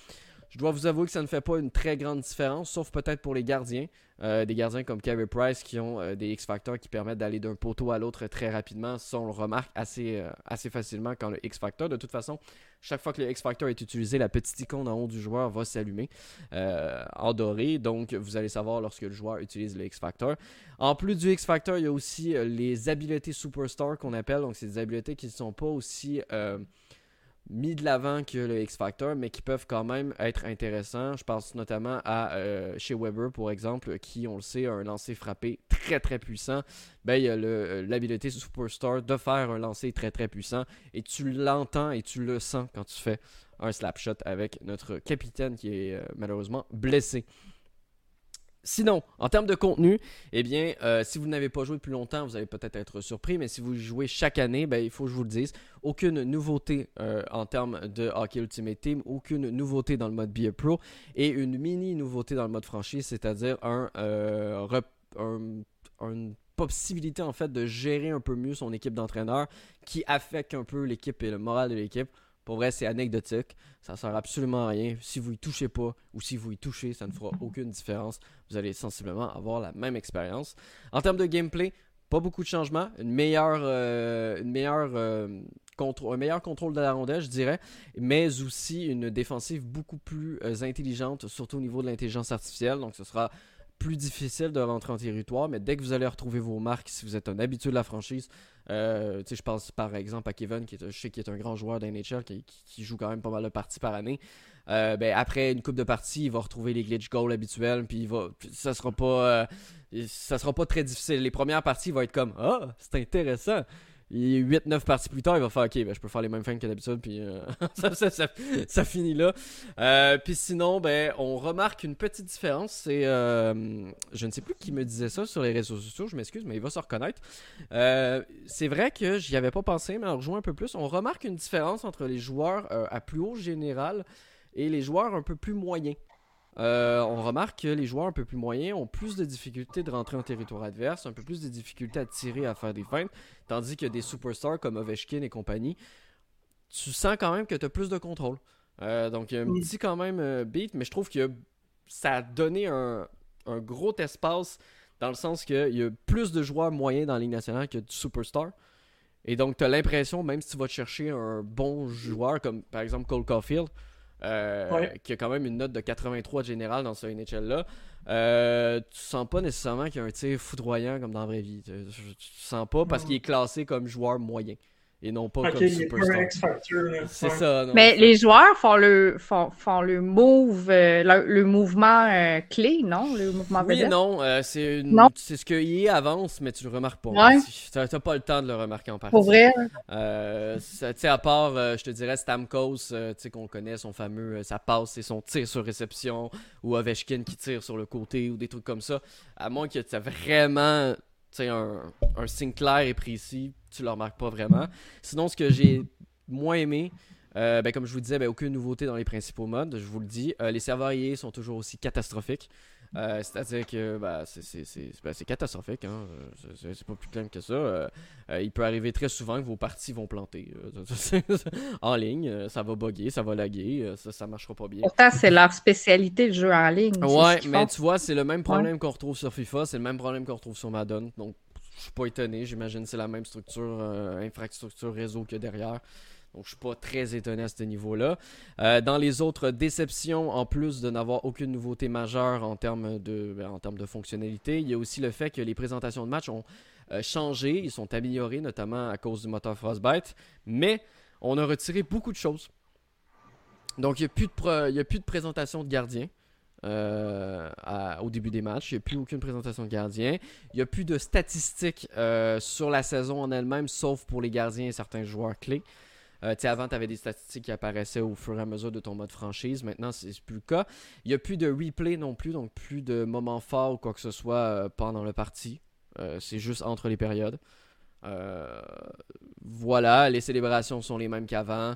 Je dois vous avouer que ça ne fait pas une très grande différence, sauf peut-être pour les gardiens. Euh, des gardiens comme Carey Price qui ont euh, des X-Factors qui permettent d'aller d'un poteau à l'autre très rapidement. Ça, on le remarque assez, euh, assez facilement quand le X-Factor. De toute façon, chaque fois que le X-Factor est utilisé, la petite icône en haut du joueur va s'allumer en doré. Donc, vous allez savoir lorsque le joueur utilise le X-Factor. En plus du X-Factor, il y a aussi les habiletés Superstar qu'on appelle. Donc, c'est des habiletés qui ne sont pas aussi mis de l'avant que le X Factor, mais qui peuvent quand même être intéressants. Je pense notamment à euh, chez Weber, pour exemple, qui, on le sait, a un lancer frappé très très puissant. Ben, il y a euh, l'habilité Superstar de faire un lancer très très puissant. Et tu l'entends et tu le sens quand tu fais un slap shot avec notre capitaine qui est euh, malheureusement blessé. Sinon, en termes de contenu, eh bien, euh, si vous n'avez pas joué depuis longtemps, vous allez peut-être être surpris, mais si vous jouez chaque année, ben, il faut que je vous le dise, aucune nouveauté euh, en termes de Hockey Ultimate Team, aucune nouveauté dans le mode Be Pro et une mini nouveauté dans le mode franchise, c'est-à-dire un, euh, une possibilité en fait de gérer un peu mieux son équipe d'entraîneurs qui affecte un peu l'équipe et le moral de l'équipe. Pour vrai, c'est anecdotique. Ça sert absolument à rien. Si vous y touchez pas ou si vous y touchez, ça ne fera aucune différence. Vous allez sensiblement avoir la même expérience. En termes de gameplay, pas beaucoup de changements. Une meilleure, euh, une meilleure, euh, un meilleur contrôle de la rondelle, je dirais. Mais aussi une défensive beaucoup plus euh, intelligente, surtout au niveau de l'intelligence artificielle. Donc ce sera plus difficile de rentrer en territoire, mais dès que vous allez retrouver vos marques, si vous êtes un habitué de la franchise, euh, je pense par exemple à Kevin, qui est, je sais est un grand joueur d'NHL, qui, qui, joue quand même pas mal de parties par année. Euh, ben, après une coupe de parties, il va retrouver les glitch goals habituels, puis il va, ça sera pas, euh, ça sera pas très difficile. Les premières parties vont être comme, ah, c'est intéressant. 8-9 parties plus tard, il va faire Ok, ben, je peux faire les mêmes fins que d'habitude, puis euh, ça, finit là. Euh, puis sinon, ben, on remarque une petite différence. C'est. Euh, je ne sais plus qui me disait ça sur les réseaux sociaux, je m'excuse, mais il va se reconnaître. c'est vrai que j'y avais pas pensé, mais en rejoint un peu plus. On remarque une différence entre les joueurs à plus haut général et les joueurs un peu plus moyens. Euh, on remarque que les joueurs un peu plus moyens ont plus de difficultés de rentrer en territoire adverse, un peu plus de difficultés à tirer, à faire des feintes, tandis que des superstars comme Ovechkin et compagnie, tu sens quand même que tu as plus de contrôle. Euh, donc il y a un petit quand même euh, beat, mais je trouve que ça a donné un, gros espace dans le sens qu'il y a plus de joueurs moyens dans la Ligue nationale que de superstars. Et donc tu as l'impression, même si tu vas te chercher un bon joueur comme par exemple Cole Caulfield, euh, qui a quand même une note de 83 général dans ce NHL-là. Euh, tu sens pas nécessairement qu'il y a un tir foudroyant comme dans la vraie vie. Tu, tu sens pas parce qu'il est classé comme joueur moyen et non pas comme superstar. C'est ça. Mais les joueurs font le, font, font le move, euh, le, mouvement euh, clé, non? Le mouvement oui, non. Euh, c'est c'est ce que EA avance, mais tu le remarques pas. Ouais. Tu n'as pas le temps de le remarquer en partie. Pour vrai? sais à part, je te dirais, Stamkos, qu'on connaît, son fameux, ça passe, et son tir sur réception, ou Ovechkin qui tire sur le côté, ou des trucs comme ça. À moins que tu as vraiment un, un signe clair et précis, tu le remarques pas vraiment. Sinon, ce que j'ai moins aimé, euh, ben, comme je vous disais, ben, aucune nouveauté dans les principaux modes, je vous le dis. Euh, les serveurs IA sont toujours aussi catastrophiques. Euh, c'est-à-dire que bah, c'est catastrophique, hein. c'est pas plus clair que ça. Il peut arriver très souvent que vos parties vont planter en ligne, ça va bugger, ça va laguer, ça, ça marchera pas bien. Pourtant, c'est leur spécialité de jeu en ligne. Ouais, mais tu vois, c'est le même problème qu'on retrouve sur FIFA, c'est le même problème qu'on retrouve sur Madden. Donc, je suis pas étonné, j'imagine c'est la même structure, infrastructure réseau que derrière. Donc, je suis pas très étonné à ce niveau-là. Euh, dans les autres déceptions, en plus de n'avoir aucune nouveauté majeure en termes de, ben, en termes de fonctionnalité, il y a aussi le fait que les présentations de match ont euh, changé, ils sont améliorés, notamment à cause du moteur Frostbite, mais on a retiré beaucoup de choses. Donc, il n'y a, a plus de présentation de gardien. Euh, au début des matchs. Il n'y a plus aucune présentation de gardien. Il n'y a plus de statistiques sur la saison en elle-même, sauf pour les gardiens et certains joueurs clés. Euh, avant, tu avais des statistiques qui apparaissaient au fur et à mesure de ton mode franchise. Maintenant, c'est plus le cas. Il n'y a plus de replay non plus, donc plus de moments forts ou quoi que ce soit euh, pendant le parti. Euh, c'est juste entre les périodes. voilà, les célébrations sont les mêmes qu'avant.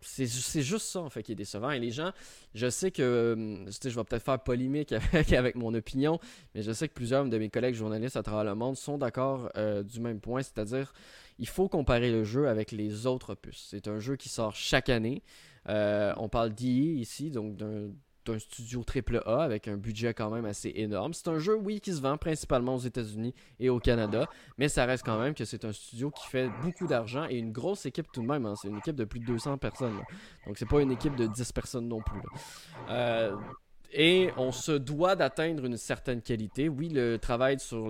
C'est juste ça en fait qui est décevant. Et les gens, je sais que je vais peut-être faire polémique avec, mon opinion, mais je sais que plusieurs de mes collègues journalistes à travers le monde sont d'accord du même point, c'est-à-dire il faut comparer le jeu avec les autres puces. C'est un jeu qui sort chaque année. Euh, on parle d'IE ici, donc d'un studio AAA avec un budget quand même assez énorme. C'est un jeu, oui, qui se vend principalement aux États-Unis et au Canada, mais ça reste quand même que c'est un studio qui fait beaucoup d'argent et une grosse équipe tout de même. Hein. C'est une équipe de plus de 200 personnes. Donc c'est pas une équipe de 10 personnes non plus. Euh, et on se doit d'atteindre une certaine qualité. Oui, le travail sur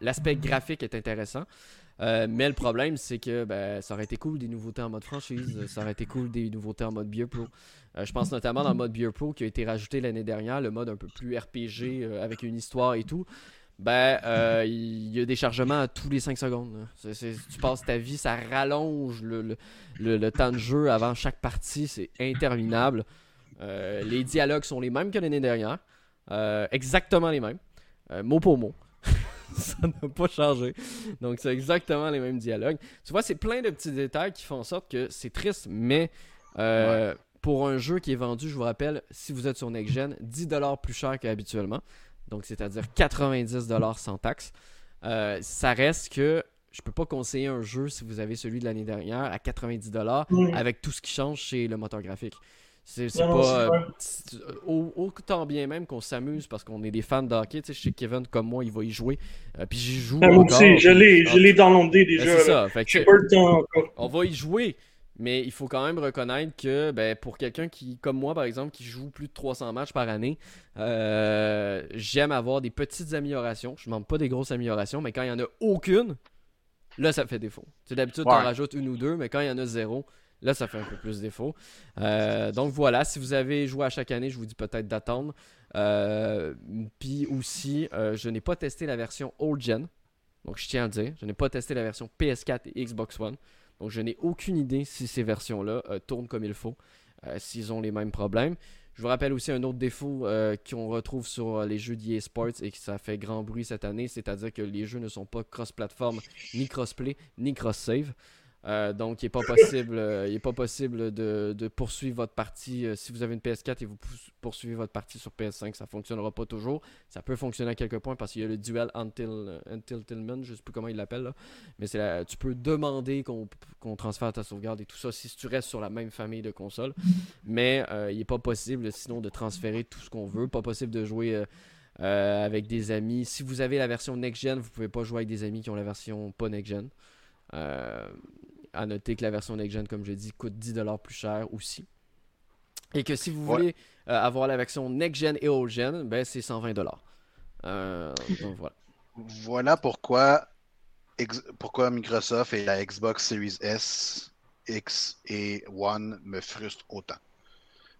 l'aspect graphique est intéressant. Euh, mais le problème, c'est que ben, ça aurait été cool des nouveautés en mode franchise, ça aurait été cool des nouveautés en mode Beer Pro. Euh, je pense notamment dans le mode Beer Pro qui a été rajouté l'année dernière, le mode un peu plus RPG euh, avec une histoire et tout. Ben, il y a des chargements à tous les 5 secondes. tu passes ta vie, ça rallonge le, le, temps de jeu avant chaque partie, c'est interminable. les dialogues sont les mêmes que l'année dernière, exactement les mêmes, mot pour mot. ça n'a pas changé. Donc, c'est exactement les mêmes dialogues. Tu vois, c'est plein de petits détails qui font en sorte que c'est triste, mais euh, pour un jeu qui est vendu, je vous rappelle, si vous êtes sur Next Gen, 10$ plus cher qu'habituellement. Donc, c'est-à-dire 90$ sans taxe. Euh, ça reste que je peux pas conseiller un jeu si vous avez celui de l'année dernière à 90$ avec tout ce qui change chez le moteur graphique. C'est pas. Euh, autant bien même qu'on s'amuse parce qu'on est des fans de hockey. Tu sais, chez Kevin, comme moi, il va y jouer. Euh, puis j'y joue. Ben, moi aussi, je l'ai ah. downloadé déjà. Ben, c'est ça. On va y jouer. Mais il faut quand même reconnaître que ben, pour quelqu'un qui, comme moi par exemple, qui joue plus de 300 matchs par année, euh, j'aime avoir des petites améliorations. Je ne demande pas des grosses améliorations, mais quand il n'y en a aucune, là ça fait défaut. D'habitude, tu en rajoutes une ou deux, mais quand il y en a zéro, Là, ça fait un peu plus défaut. Euh, donc voilà, si vous avez joué à chaque année, je vous dis peut-être d'attendre. Euh, puis aussi, euh, je n'ai pas testé la version old gen. Donc je tiens à le dire, je n'ai pas testé la version PS4 et Xbox One. Donc je n'ai aucune idée si ces versions-là euh, tournent comme il faut, s'ils ont les mêmes problèmes. Je vous rappelle aussi un autre défaut qu'on retrouve sur les jeux d'EA Sports et que ça fait grand bruit cette année, c'est-à-dire que les jeux ne sont pas cross-platform, ni cross-play, ni cross-save. Euh, donc, il n'est pas possible, euh, il est pas possible de, poursuivre votre partie. Euh, si vous avez une PS4 et vous poursuivez votre partie sur PS5, ça ne fonctionnera pas toujours. Ça peut fonctionner à quelques points parce qu'il y a le duel Until, Until Tillman, je ne sais plus comment il l'appelle. Mais c'est tu peux demander qu'on transfère ta sauvegarde et tout ça si tu restes sur la même famille de consoles. Mais il n'est pas possible sinon de transférer tout ce qu'on veut. Pas possible de jouer. avec des amis. Si vous avez la version next-gen, vous pouvez pas jouer avec des amis qui ont la version pas next-gen. Euh, à noter que la version next-gen, comme je dis, coûte 10$ plus cher aussi. Et que si vous voulez euh, avoir la version next-gen et old-gen, ben c'est 120$. Euh, donc voilà. Voilà pourquoi, pourquoi Microsoft et la Xbox Series S, X et One me frustrent autant.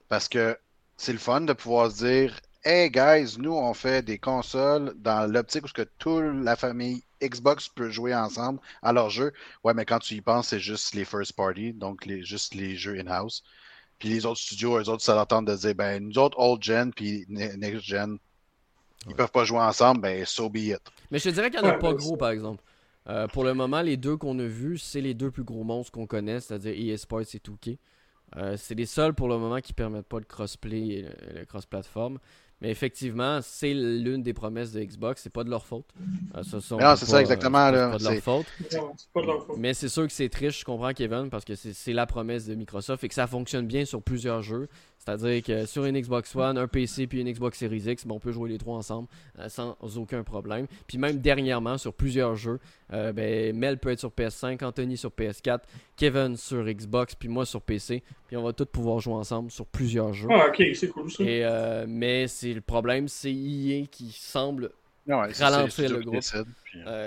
Parce que c'est le fun de pouvoir se dire Hey guys, nous on fait des consoles dans l'optique où que toute la famille Xbox peut jouer ensemble à leur jeu. Ouais, mais quand tu y penses, c'est juste les first party, donc les, juste les jeux in-house. Puis les autres studios, eux autres, ça leur tente de dire, ben, nous autres, old gen puis next gen, ils peuvent pas jouer ensemble, ben, so be it. Mais je te dirais qu'il n'y en a pas gros, par exemple. Euh, pour le moment, les deux qu'on a vus, c'est les deux plus gros monstres qu'on connaît, c'est-à-dire EA Sports et 2K. Euh, c'est les seuls pour le moment qui permettent pas le crossplay et le cross-platform. Mais effectivement, c'est l'une des promesses de Xbox. C'est pas de leur faute. Euh, non, c'est ça exactement. C'est pas de leur faute. Mais c'est sûr que c'est triste, je comprends Kevin, parce que c'est la promesse de Microsoft et que ça fonctionne bien sur plusieurs jeux. C'est-à-dire que sur une Xbox One, un PC puis une Xbox Series X, ben, on peut jouer les trois ensemble euh, sans aucun problème. Puis même dernièrement, sur plusieurs jeux, euh, ben, Mel peut être sur PS5, Anthony sur PS4, Kevin sur Xbox, puis moi sur PC. Puis on va tous pouvoir jouer ensemble sur plusieurs jeux. Ah, ok, c'est cool ça. Et, euh, mais c'est le problème, c'est EA qui semble ralentir le groupe.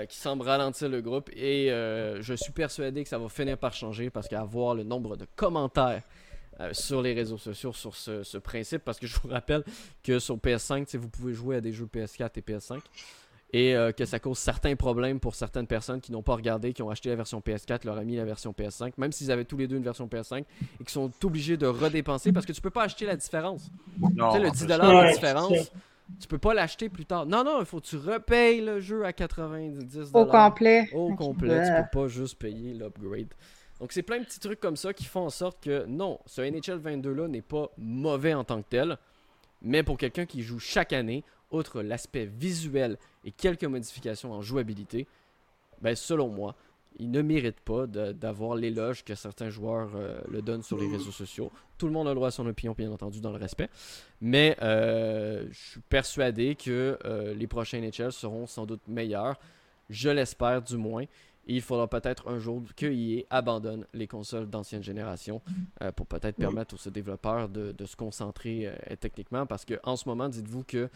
qui semble ralentir le groupe. Et je suis persuadé que ça va finir par changer parce qu'à voir le nombre de commentaires euh, sur les réseaux sociaux sur ce, principe parce que je vous rappelle que sur PS5, vous pouvez jouer à des jeux PS4 et PS5 et euh, que ça cause certains problèmes pour certaines personnes qui n'ont pas regardé, qui ont acheté la version PS4, leur a mis la version PS5, même s'ils avaient tous les deux une version PS5 et qui sont obligés de redépenser parce que tu peux pas acheter la différence. tu sais, le 10$ de différence. Tu peux pas l'acheter plus tard. Non, non, il faut que tu repayes le jeu à 90$. Au complet. Au complet. Tu peux pas juste payer l'upgrade. Donc c'est plein de petits trucs comme ça qui font en sorte que non, ce NHL 22-là n'est pas mauvais en tant que tel, mais pour quelqu'un qui joue chaque année, outre l'aspect visuel et quelques modifications en jouabilité, ben selon moi, il ne mérite pas d'avoir l'éloge que certains joueurs euh, le donnent sur les réseaux sociaux. Tout le monde a le droit à son opinion, bien entendu, dans le respect. Mais euh, je suis persuadé que euh, les prochains NHL seront sans doute meilleurs. Je l'espère du moins il faudra peut-être un jour que EA abandonne les consoles d'ancienne génération euh, pour peut-être permettre aux développeurs de, se concentrer euh, techniquement. Parce qu'en ce moment, dites-vous que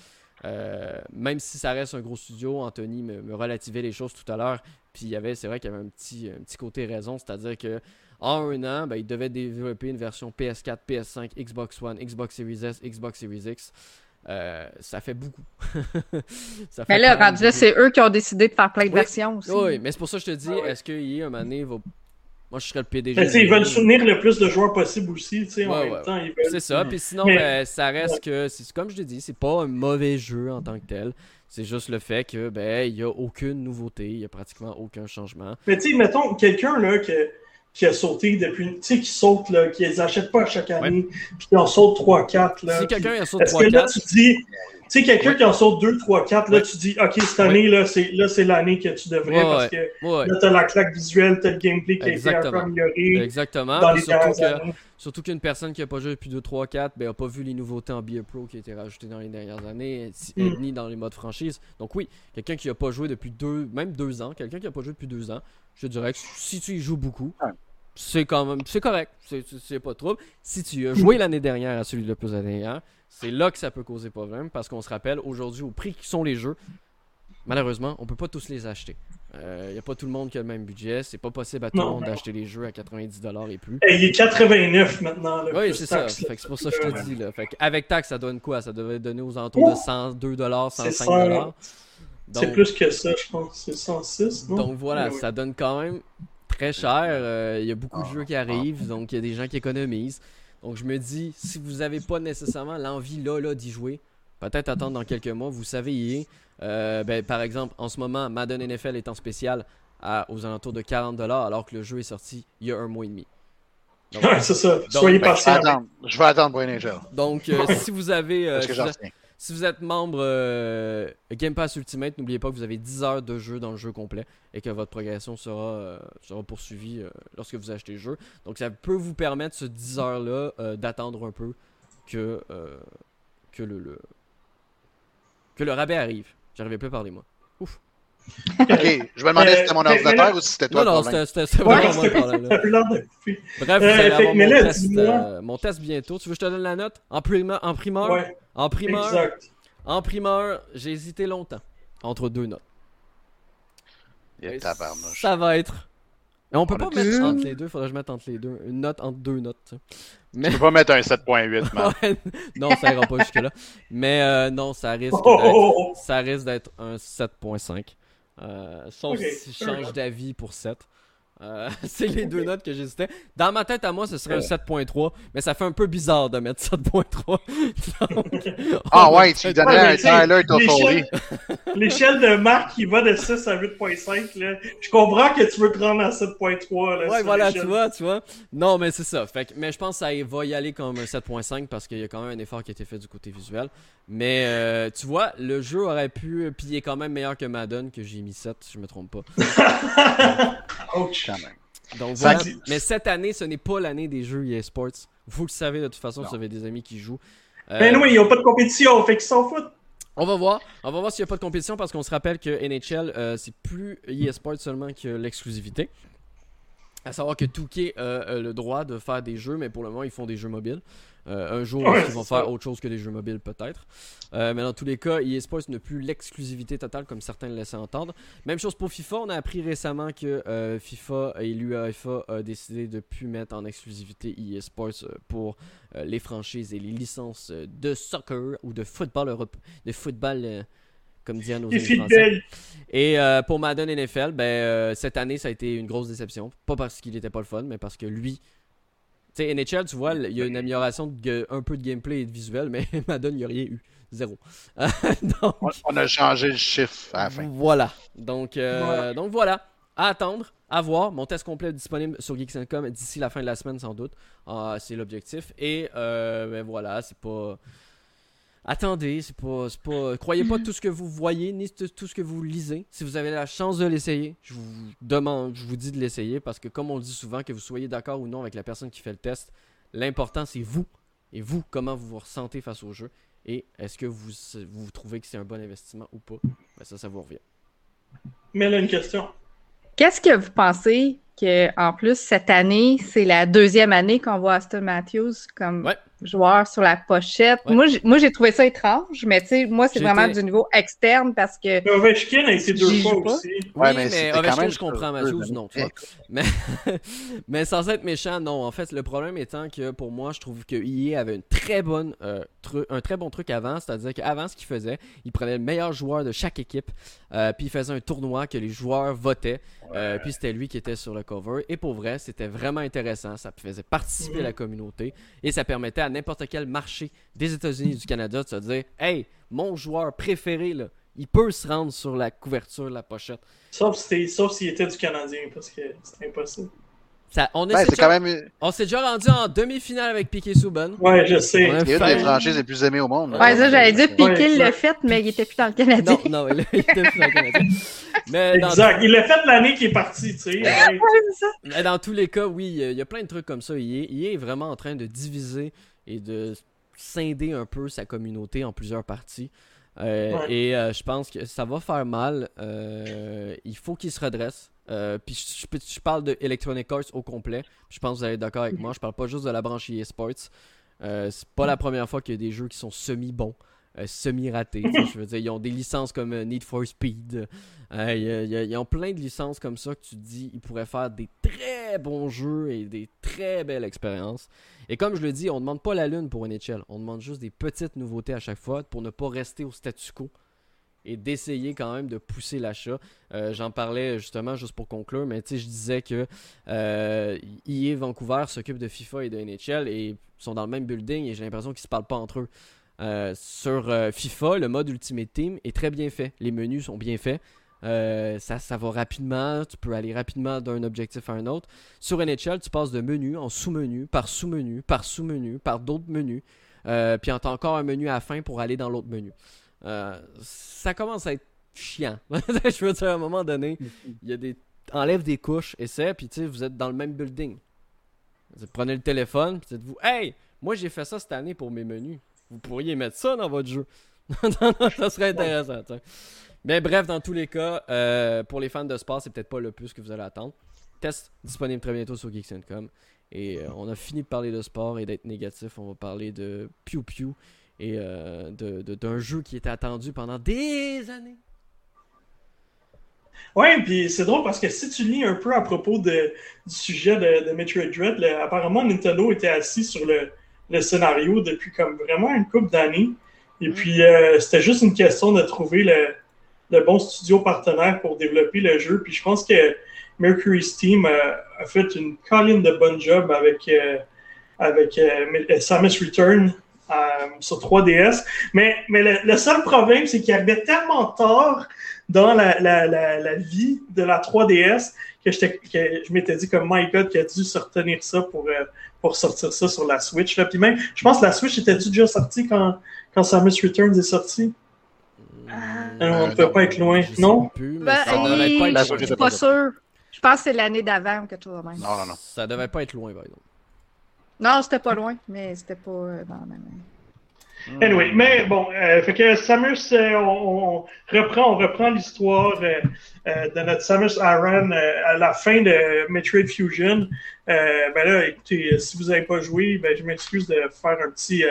euh, même si ça reste un gros studio, Anthony me, relativait les choses tout à l'heure. Puis il y avait, c'est vrai qu'il y avait un petit, un petit côté raison, c'est-à-dire que en un an, ben, il devait développer une version PS4, PS5, Xbox One, Xbox Series S, Xbox Series X. Euh, ça fait beaucoup. mais là, rendu là, c'est eux qui ont décidé de faire plein de versions aussi. Oui, mais c'est pour ça que je te dis, ah est-ce qu'il y a un moment donné, va... moi je serais le PDG. ils veulent soutenir le plus de joueurs possible aussi, tu sais, en même temps. C'est ça, puis sinon, ben, ça reste que, comme je te dis, c'est pas un mauvais jeu en tant que tel. C'est juste le fait que ben il n'y a aucune nouveauté, il n'y a pratiquement aucun changement. Mais tu sais, mettons quelqu'un là que qui a sauté depuis. Tu sais, qui saute, là, qui les achètent pas à chaque année, puis qui en saute 3-4. Si quelqu'un en saute 3-4. Est-ce que là, tu dis. Tu sais, quelqu'un qui en saute 2, 3, 4, là, tu dis, OK, cette année, là, c'est, là, c'est l'année que tu devrais, parce que là, t'as la claque visuelle, t'as le gameplay qui a été un peu amélioré. Exactement. Dans les surtout, que, surtout qu'une personne qui a pas joué depuis 2, 3, 4, ben, a pas vu les nouveautés en BA Pro qui ont été rajoutées dans les dernières années, mm. ni dans les modes franchise. Donc, oui, quelqu'un qui a pas joué depuis 2, même 2 ans, quelqu'un qui a pas joué depuis 2 ans, je dirais que si tu y joues beaucoup, c'est quand même c'est correct, c'est pas trop. Si tu as joué l'année dernière à celui de plus l'année c'est là que ça peut causer problème parce qu'on se rappelle aujourd'hui au prix qui sont les jeux, malheureusement, on peut pas tous les acheter. Il euh, n'y a pas tout le monde qui a le même budget. C'est pas possible à tout le monde d'acheter les jeux à 90$ et plus. Et il est 89 maintenant. oui, c'est ça. C'est pour ça que je te dis. Là. Fait avec taxe, ça donne quoi? Ça devrait donner aux alentours de 102$, 105$. C'est plus que ça, je pense. C'est 106, non? Donc voilà, ça donne quand même très cher. Euh, il y a beaucoup de jeux qui arrivent, donc il y a des gens qui économisent. Donc je me dis, si vous n'avez pas nécessairement l'envie là, là d'y jouer, peut-être attendre dans quelques mois, vous savez y est. Euh, ben, par exemple, en ce moment, Madden NFL est en spécial à, aux alentours de 40$ alors que le jeu est sorti il y a un mois et demi. ouais, c'est ça. Soyez Ben, je, vais patient. attendre, je vais attendre Brian Angel. Donc, euh, si vous avez. euh, si, vous, si vous êtes membre euh, Game Pass Ultimate, n'oubliez pas que vous avez 10 heures de jeu dans le jeu complet et que votre progression sera, euh, sera poursuivie euh, lorsque vous achetez le jeu. Donc, ça peut vous permettre, ce 10 heures-là, euh, d'attendre un peu que, euh, que, le, le- que le rabais arrive. J'arrivais plus à parler, moi. Ok, je me demandais Euh, si c'était mon mais ordinateur là- ou si c'était toi Non, non, c'était c'était Ouais, vraiment moi le c'était- problème. là. T'as eu l'air de couper. Bref, vous Euh, allez avoir mon, là, test, euh, mon test bientôt. Tu veux que je te donne la note? En, primeur Ouais, En primeur, exact. en primeur j'ai hésité longtemps entre deux notes. Ça va être. Mais on peut On pas a mettre entre les deux, faudrait que je mette entre les deux. Une note entre deux notes. Mais Tu peux pas mettre un 7.8, man. Non, ça ira pas jusque-là. Mais euh, non, ça risque Oh, d'être oh, oh, ça risque d'être un 7.5. Euh, sauf si je change d'avis pour 7. Euh, c'est les deux notes que j'hésitais. Dans ma tête à moi, ce serait un 7.3, mais ça fait un peu bizarre de mettre 7.3. Donc, Ah ouais, tu lui peut-être- donnais Ouais, un Tyler Toffoli. l'échelle- L'échelle de Marc qui va de 6 à 8.5, là. Je comprends que tu veux te rendre à 7.3, là. Ouais, voilà, tu vois, tu vois. Non, mais c'est ça. Fait que- mais je pense que ça va y aller comme un 7.5 parce qu'il y a quand même un effort qui a été fait du côté visuel. Mais euh, tu vois, le jeu aurait pu. Puis il est quand même meilleur que Madden, que j'ai mis 7, si je me trompe pas. Ouch. Quand même. Donc voilà. Mais cette année, ce n'est pas l'année des jeux EA Sports. Vous le savez de toute façon, Non. vous avez des amis qui jouent. Euh, Ben oui, ils n'ont pas de compétition, fait qu'ils s'en foutent. On va voir. On va voir s'il n'y a pas de compétition parce qu'on se rappelle que NHL, euh, c'est plus EA Sports seulement que l'exclusivité. À savoir que Touquet a le droit de faire des jeux, mais pour le moment, ils font des jeux mobiles. Euh, un jour, Ouais, ils vont faire autre chose que des jeux mobiles, peut-être. Euh, mais dans tous les cas, EA Sports n'a plus l'exclusivité totale, comme certains le laissaient entendre. Même chose pour FIFA. On a appris récemment que euh, FIFA et l'UEFA a décidé de plus mettre en exclusivité EA Sports pour les franchises et les licences de soccer ou de football Europe, de football, comme disent nos. Et euh, pour Madden NFL, ben, euh, cette année, ça a été une grosse déception. Pas parce qu'il était pas le fun, mais parce que lui. Tu sais, NHL, tu vois, il y a une amélioration de, un peu de gameplay et de visuel, mais Madden, il n'y a rien eu. Zéro. donc, On, on a changé le chiffre à la fin. voilà. Donc, euh, Ouais. donc voilà. À attendre, à voir. Mon test complet est disponible sur Geeks.com d'ici la fin de la semaine, sans doute. Ah, c'est l'objectif. Et euh, ben voilà, c'est pas. Attendez, c'est pas, c'est pas. Croyez pas tout ce que vous voyez, ni tout tout ce que vous lisez. Si vous avez la chance de l'essayer, je vous demande, je vous dis de l'essayer parce que, comme on le dit souvent, que vous soyez d'accord ou non avec la personne qui fait le test, l'important c'est vous. Et vous, comment vous vous ressentez face au jeu. Et est-ce que vous, vous trouvez que c'est un bon investissement ou pas? Ben ça, ça vous revient. Mais là, une question. Qu'est-ce que vous pensez que, en plus, cette année, c'est la deuxième année qu'on voit Aston Matthews comme Ouais. Joueur sur la pochette? Ouais. Moi, j'ai- Moi, j'ai trouvé ça étrange, mais tu sais, moi, c'est vraiment du niveau externe parce que Mais Ovechkin a été deux fois aussi. Ouais, mais mais, c'était quand Ovechkin, même je comprends, Matthews, années. non, tu vois. Mais, mais sans être méchant, non. En fait, le problème étant que pour moi, je trouve que EA avait une très bonne, euh, tru- un très bon truc avant. C'est-à-dire qu'avant, ce qu'il faisait, il prenait le meilleur joueur de chaque équipe, euh, puis il faisait un tournoi que les joueurs votaient, euh, puis c'était lui qui était sur le cover. Et pour vrai, c'était vraiment intéressant. Ça faisait participer la communauté et ça permettait à n'importe quel marché des États-Unis et du Canada de se dire Hey, mon joueur préféré, là, il peut se rendre sur la couverture de la pochette. Sauf si s'il était du Canadien, parce que c'est impossible. Ça, on Ben, s'est déjà, quand même on s'est déjà rendu en demi-finale avec Piquet Souban. Ouais, je sais. C'est une fait- des franchises les plus aimées au monde. Ouais, ça, j'allais dire, Piqué l'a fait, mais il était plus dans le Canadien. Non, non, il était plus dans le Canadien. Mais dans, Exact. Il l'a fait l'année qui est partie, tu sais. Ouais. Ça. mais dans tous les cas, oui, il y a- il y a plein de trucs comme ça. Il est, il est vraiment en train de diviser et de scinder un peu sa communauté en plusieurs parties. Euh, Ouais. Et euh, je pense que ça va faire mal. Euh, il faut qu'il se redresse. Puis je, je- je parle de Electronic Arts au complet. Je pense que vous allez être d'accord avec moi. Je parle pas juste de la branche EA Sports. C'est pas la première fois qu'il y a des jeux qui sont semi-bons, euh, semi-ratés. Je veux dire, ils ont des licences comme euh, Need for Speed. Euh, ils ont plein de licences comme ça que tu te dis, ils pourraient faire des très bons jeux et des très belles expériences. Et comme je le dis, on demande pas la lune pour NHL. On demande juste des petites nouveautés à chaque fois pour ne pas rester au statu quo. et d'essayer quand même de pousser l'achat. J'en parlais justement juste pour conclure, mais je disais que euh, EA Vancouver s'occupe de FIFA et de NHL et sont dans le même building et j'ai l'impression qu'ils ne se parlent pas entre eux. Euh, sur euh, FIFA, le mode Ultimate Team est très bien fait. Les menus sont bien faits. ça, ça va rapidement, tu peux aller rapidement d'un objectif à un autre. Sur NHL, tu passes de menu en sous-menu, par sous-menu, par sous-menu, par d'autres menus. puis tu as encore un menu à fin pour aller dans l'autre menu. ça commence à être chiant. je veux dire, à un moment donné, il y a des. Enlève des couches, essaie, puis tu sais, vous êtes dans le même building. Vous prenez le téléphone, puis dites-vous, hey, moi j'ai fait ça cette année pour mes menus. Vous pourriez mettre ça dans votre jeu. ça serait intéressant. Mais bref, dans tous les cas, euh, pour les fans de sport, c'est peut-être pas le plus que vous allez attendre. Test disponible très bientôt sur Geeks.com. Et euh, on a fini de parler de sport et d'être négatif. On va parler de Pew Pew et euh, d'un jeu qui était attendu pendant des années. Ouais, puis c'est drôle parce que si tu lis un peu à propos du sujet de, de Metroid Dread, apparemment Nintendo était assis sur le, le scénario depuis comme vraiment une couple d'années. Et mm. puis euh, c'était juste une question de trouver le, le, bon studio partenaire pour développer le jeu. Puis je pense que Mercury Steam a, fait une colline de bon job avec, euh, avec euh, Samus Return sur 3DS. Mais, mais le, le seul problème, c'est qu'il y avait tellement tard dans la, la, la, vie de la 3DS que, que je m'étais dit comme My God qui a dû se retenir ça pour, euh, pour sortir ça sur la Switch. Là. Puis même, je pense que la Switch était déjà sortie quand, quand Samus Returns est sorti? Euh, on ne peut pas être loin, non? je suis pas sûr. Je pense que c'est l'année d'avant ou quelque chose de même. Non, non, non. Ça devait pas être loin, par exemple. Non, c'était pas loin, mais c'était pas euh, dans la même année. Anyway, mais bon, euh, fait que Samus, euh, on, reprend, on reprend l'histoire euh, de notre Samus Aran à la fin de Metroid Fusion. ben là, écoutez, si vous n'avez pas joué, ben je m'excuse de faire un petit.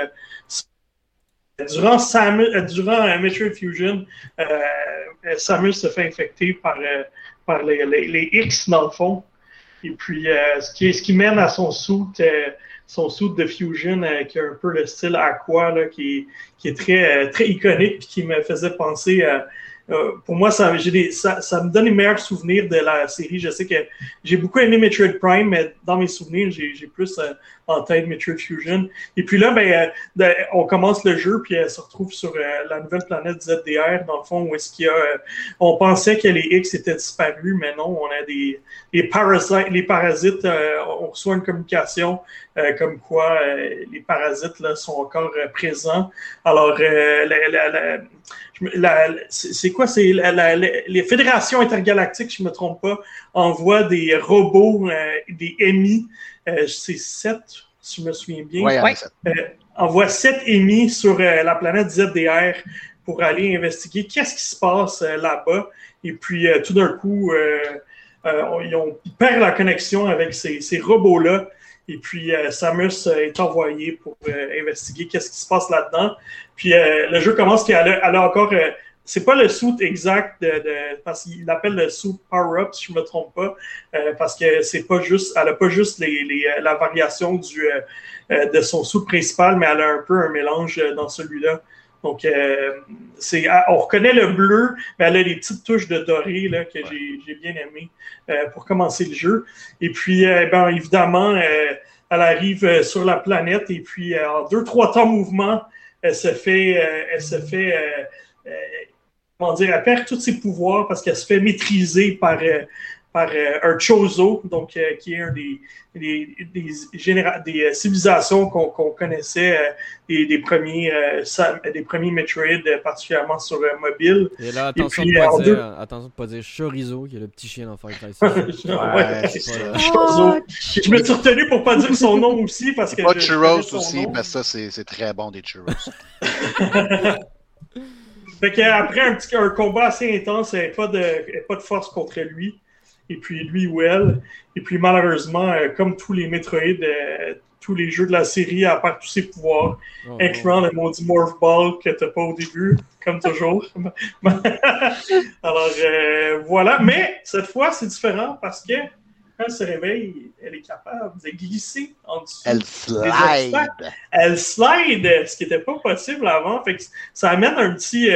durant Samus, durant Metroid Fusion, Samus se fait infecter par, par les, les, X dans le fond. Et puis, ce, qui, ce qui mène à son soute son suit de Fusion euh, qui a un peu le style aqua là, qui, qui est très, euh, très iconique et qui me faisait penser à, euh, pour moi, ça, des, ça, ça, me donne les meilleurs souvenirs de la série. Je sais que j'ai beaucoup aimé Metroid Prime, mais dans mes souvenirs, j'ai plus euh, en tête Metroid Fusion. Et puis là, ben, euh, on commence le jeu, puis elle se retrouve sur la nouvelle planète ZDR, dans le fond, où est-ce qu'il y a... on pensait que les X étaient disparus, mais non, on a des, des parasites. Les parasites, on reçoit une communication comme quoi les parasites là, sont encore présents. Alors, la, la, c'est quoi? C'est les fédérations intergalactiques, je ne me trompe pas, envoient des robots, euh, des EMI. Euh, c'est sept, si je me souviens bien. Oui, euh, envoient sept EMI sur la planète ZDR pour aller investiguer qu'est-ce qui se passe là-bas. Et puis, tout d'un coup, ils, ont, perdent la connexion avec ces, ces robots-là. Et puis, Samus est envoyé pour investiguer qu'est-ce qui se passe là-dedans. Puis euh, le jeu commence qu'elle a, elle a encore. Euh, c'est pas le suit exact de, parce qu'il appelle le suit power up si je me trompe pas euh, parce que c'est pas juste elle a pas juste les, les la variation du de son suit principal mais elle a un peu un mélange dans celui-là donc c'est ah, on reconnaît le bleu mais elle a des petites touches de doré là que j'ai bien aimé pour commencer le jeu et puis ben évidemment elle arrive sur la planète et puis en deux trois temps mouvement elle se fait, euh, elle se fait, euh, euh, comment dire, elle perd tous ses pouvoirs parce qu'elle se fait maîtriser par, par un Chozo, donc qui est un des, des, des, civilisations qu'on connaissait des, des, premiers, des premiers Metroid, particulièrement sur mobile. Et là, attention, de pas dire, attention de pas dire Chorizo, qui est le petit chien dans Far Cry Chozo. Je me suis retenu pour pas dire son nom aussi parce que. Pas Churros aussi, parce que ça, c'est très bon des Churros. fait qu'après un petit un combat assez intense, pas, de, pas de force contre lui et puis lui ou elle. Et puis malheureusement, euh, comme tous les Metroid, euh, tous les jeux de la série, à part tous ses pouvoirs, oh, incluant le maudit Morph Ball que t'as pas au début, comme toujours. Alors euh, voilà, mais cette fois c'est différent parce que quand elle se réveille, elle est capable de glisser en dessous. Elle slide. Elle slide, ce qui n'était pas possible avant. Fait que ça amène un petit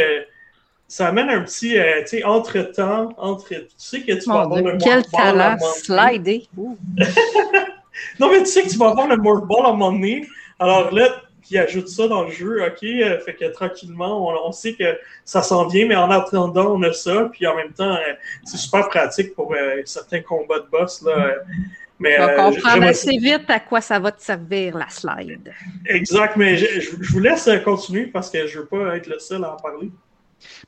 ça amène un petit, euh, tu sais, entre-temps, entre, tu sais que tu vas avoir le Quel talent, slider. non, mais tu sais que tu vas avoir le morph ball à un moment donné. Alors là, qui ajoute ça dans le jeu, ok, euh, fait que tranquillement, on, sait que ça s'en vient, mais en attendant, on a ça, puis en même temps, euh, c'est super pratique pour certains combats de boss, là. Mais, on va comprendre assez vite à quoi ça va te servir, la slide. Exact, mais je, je vous laisse continuer parce que je ne veux pas être le seul à en parler.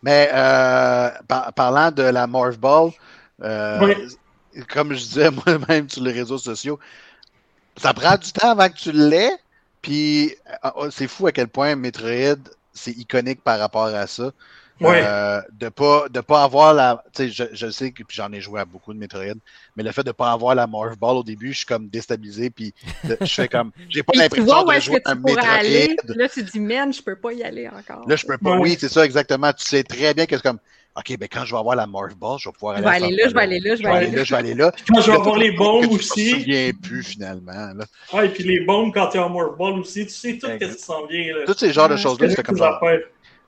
Mais euh, parlant de la Morph Ball, euh, comme je disais moi-même sur les réseaux sociaux, ça prend du temps avant que tu l'aies. Puis euh, c'est fou à quel point Metroid, c'est iconique par rapport à ça. Ouais. Euh, de pas de pas avoir la tu sais je, je, sais que j'en ai joué à beaucoup de Metroid mais le fait de pas avoir la morph ball au début je suis comme déstabilisé puis je fais comme j'ai pas l'impression de jouer un Metroid aller, là tu dis man je peux pas y aller encore là je peux pas oui c'est ça exactement tu sais très bien que c'est comme OK, ben quand je vais avoir la morph ball, je vais pouvoir aller, je vais aller là, je vais aller là, je vais aller là, je vais aller là. Quand je vais avoir les bombes aussi. Je me souviens plus finalement. Là. Ah, et puis les bombes quand tu as un morph ball aussi, tu sais tout ce qui s'en vient. Là. Tous ces genres de choses-là, c'est comme ça.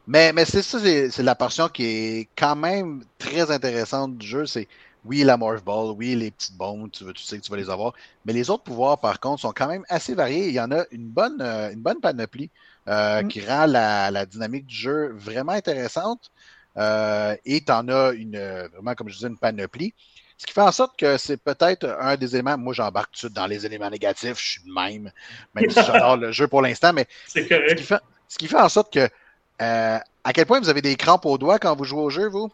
Mais, mais c'est ça, c'est la portion qui est quand même très intéressante du jeu. C'est oui, la Morph Ball, oui, les petites bombes, tu, tu, sais que tu vas les avoir. Mais les autres pouvoirs, par contre, sont quand même assez variés. Il y en a une bonne, euh, une bonne panoplie euh, mm. qui rend la, la, dynamique du jeu vraiment intéressante. Euh, et tu en as une, vraiment, comme je disais, une panoplie. Ce qui fait en sorte que c'est peut-être un des éléments. Moi, j'embarque tout de suite dans les éléments négatifs. Je suis de même, même si j'adore le jeu pour l'instant. Mais c'est correct. Ce qui, fait, ce qui fait en sorte que euh, à quel point vous avez des crampes aux doigts quand vous jouez au jeu, vous?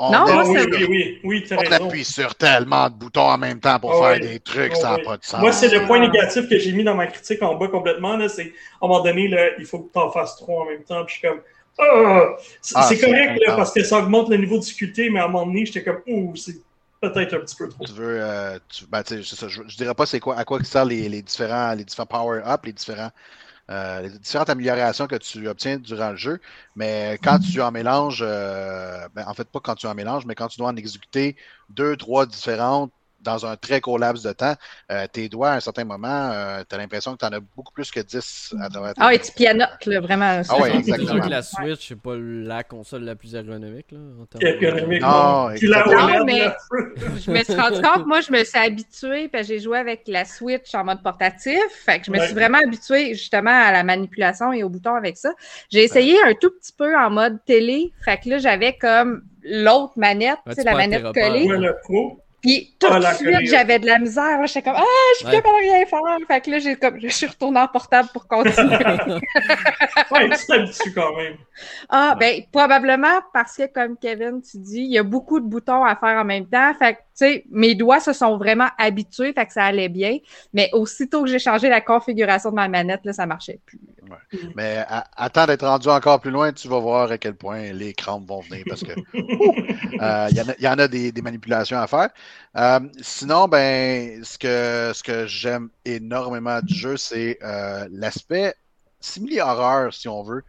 On non, moi, oui, oui, oui, oui On appuie sur tellement de boutons en même temps pour faire des trucs, ça n'a pas de sens. Moi, c'est le point négatif que j'ai mis dans ma critique en bas complètement. C'est à un moment donné, là, il faut que tu en fasses trois en même temps. Puis je suis comme, ah! ah c'est correct là, parce que ça augmente le niveau de difficulté, mais à un moment donné, j'étais comme, ouh, c'est peut-être un petit peu trop. Tu veux, euh, tu, ben, ça, je, ne dirais pas c'est quoi, à quoi servent les, les, différents, les différents power-up, les différents euh, les différentes améliorations que tu obtiens durant le jeu. Mais quand tu en mélanges, euh, ben, en fait, pas quand tu en mélanges, mais quand tu dois en exécuter deux, trois différentes dans un très court laps de temps, euh, tes doigts, à un certain moment, euh, tu as l'impression que tu en as beaucoup plus que 10 à travers Ah oui, tu pianotes, là, vraiment. Ah oui, exactement. C'est que la Switch, c'est pas la console la plus ergonomique. Là, en ergonomique, non. non, mais je me suis rendu compte, moi, je me suis habitué, parce que j'ai joué avec la Switch en mode portatif, fait que je me suis vraiment habitué justement à la manipulation et au bouton avec ça. J'ai essayé un tout petit peu en mode télé, fait que là, j'avais comme l'autre manette, c'est la manette collée. le pro. Puis tout de suite, j'avais de la misère. J'étais comme Ah, je plus capable de rien faire. Fait que là, j'ai comme je suis retournée en portable pour continuer. ouais, tu t'habitues quand même. Ah, ben, probablement parce que, comme Kevin, tu dis, il y a beaucoup de boutons à faire en même temps. Fait que, tu sais, mes doigts se sont vraiment habitués, fait que ça allait bien. Mais aussitôt que j'ai changé la configuration de ma manette, là, ça marchait plus. Ouais. Mais attends d'être rendu encore plus loin, tu vas voir à quel point les crampes vont venir parce que euh, il y, en a des, des manipulations à faire. Euh, sinon, ben, ce que, ce que j'aime énormément du jeu, c'est euh, l'aspect simili-horreur, si on veut.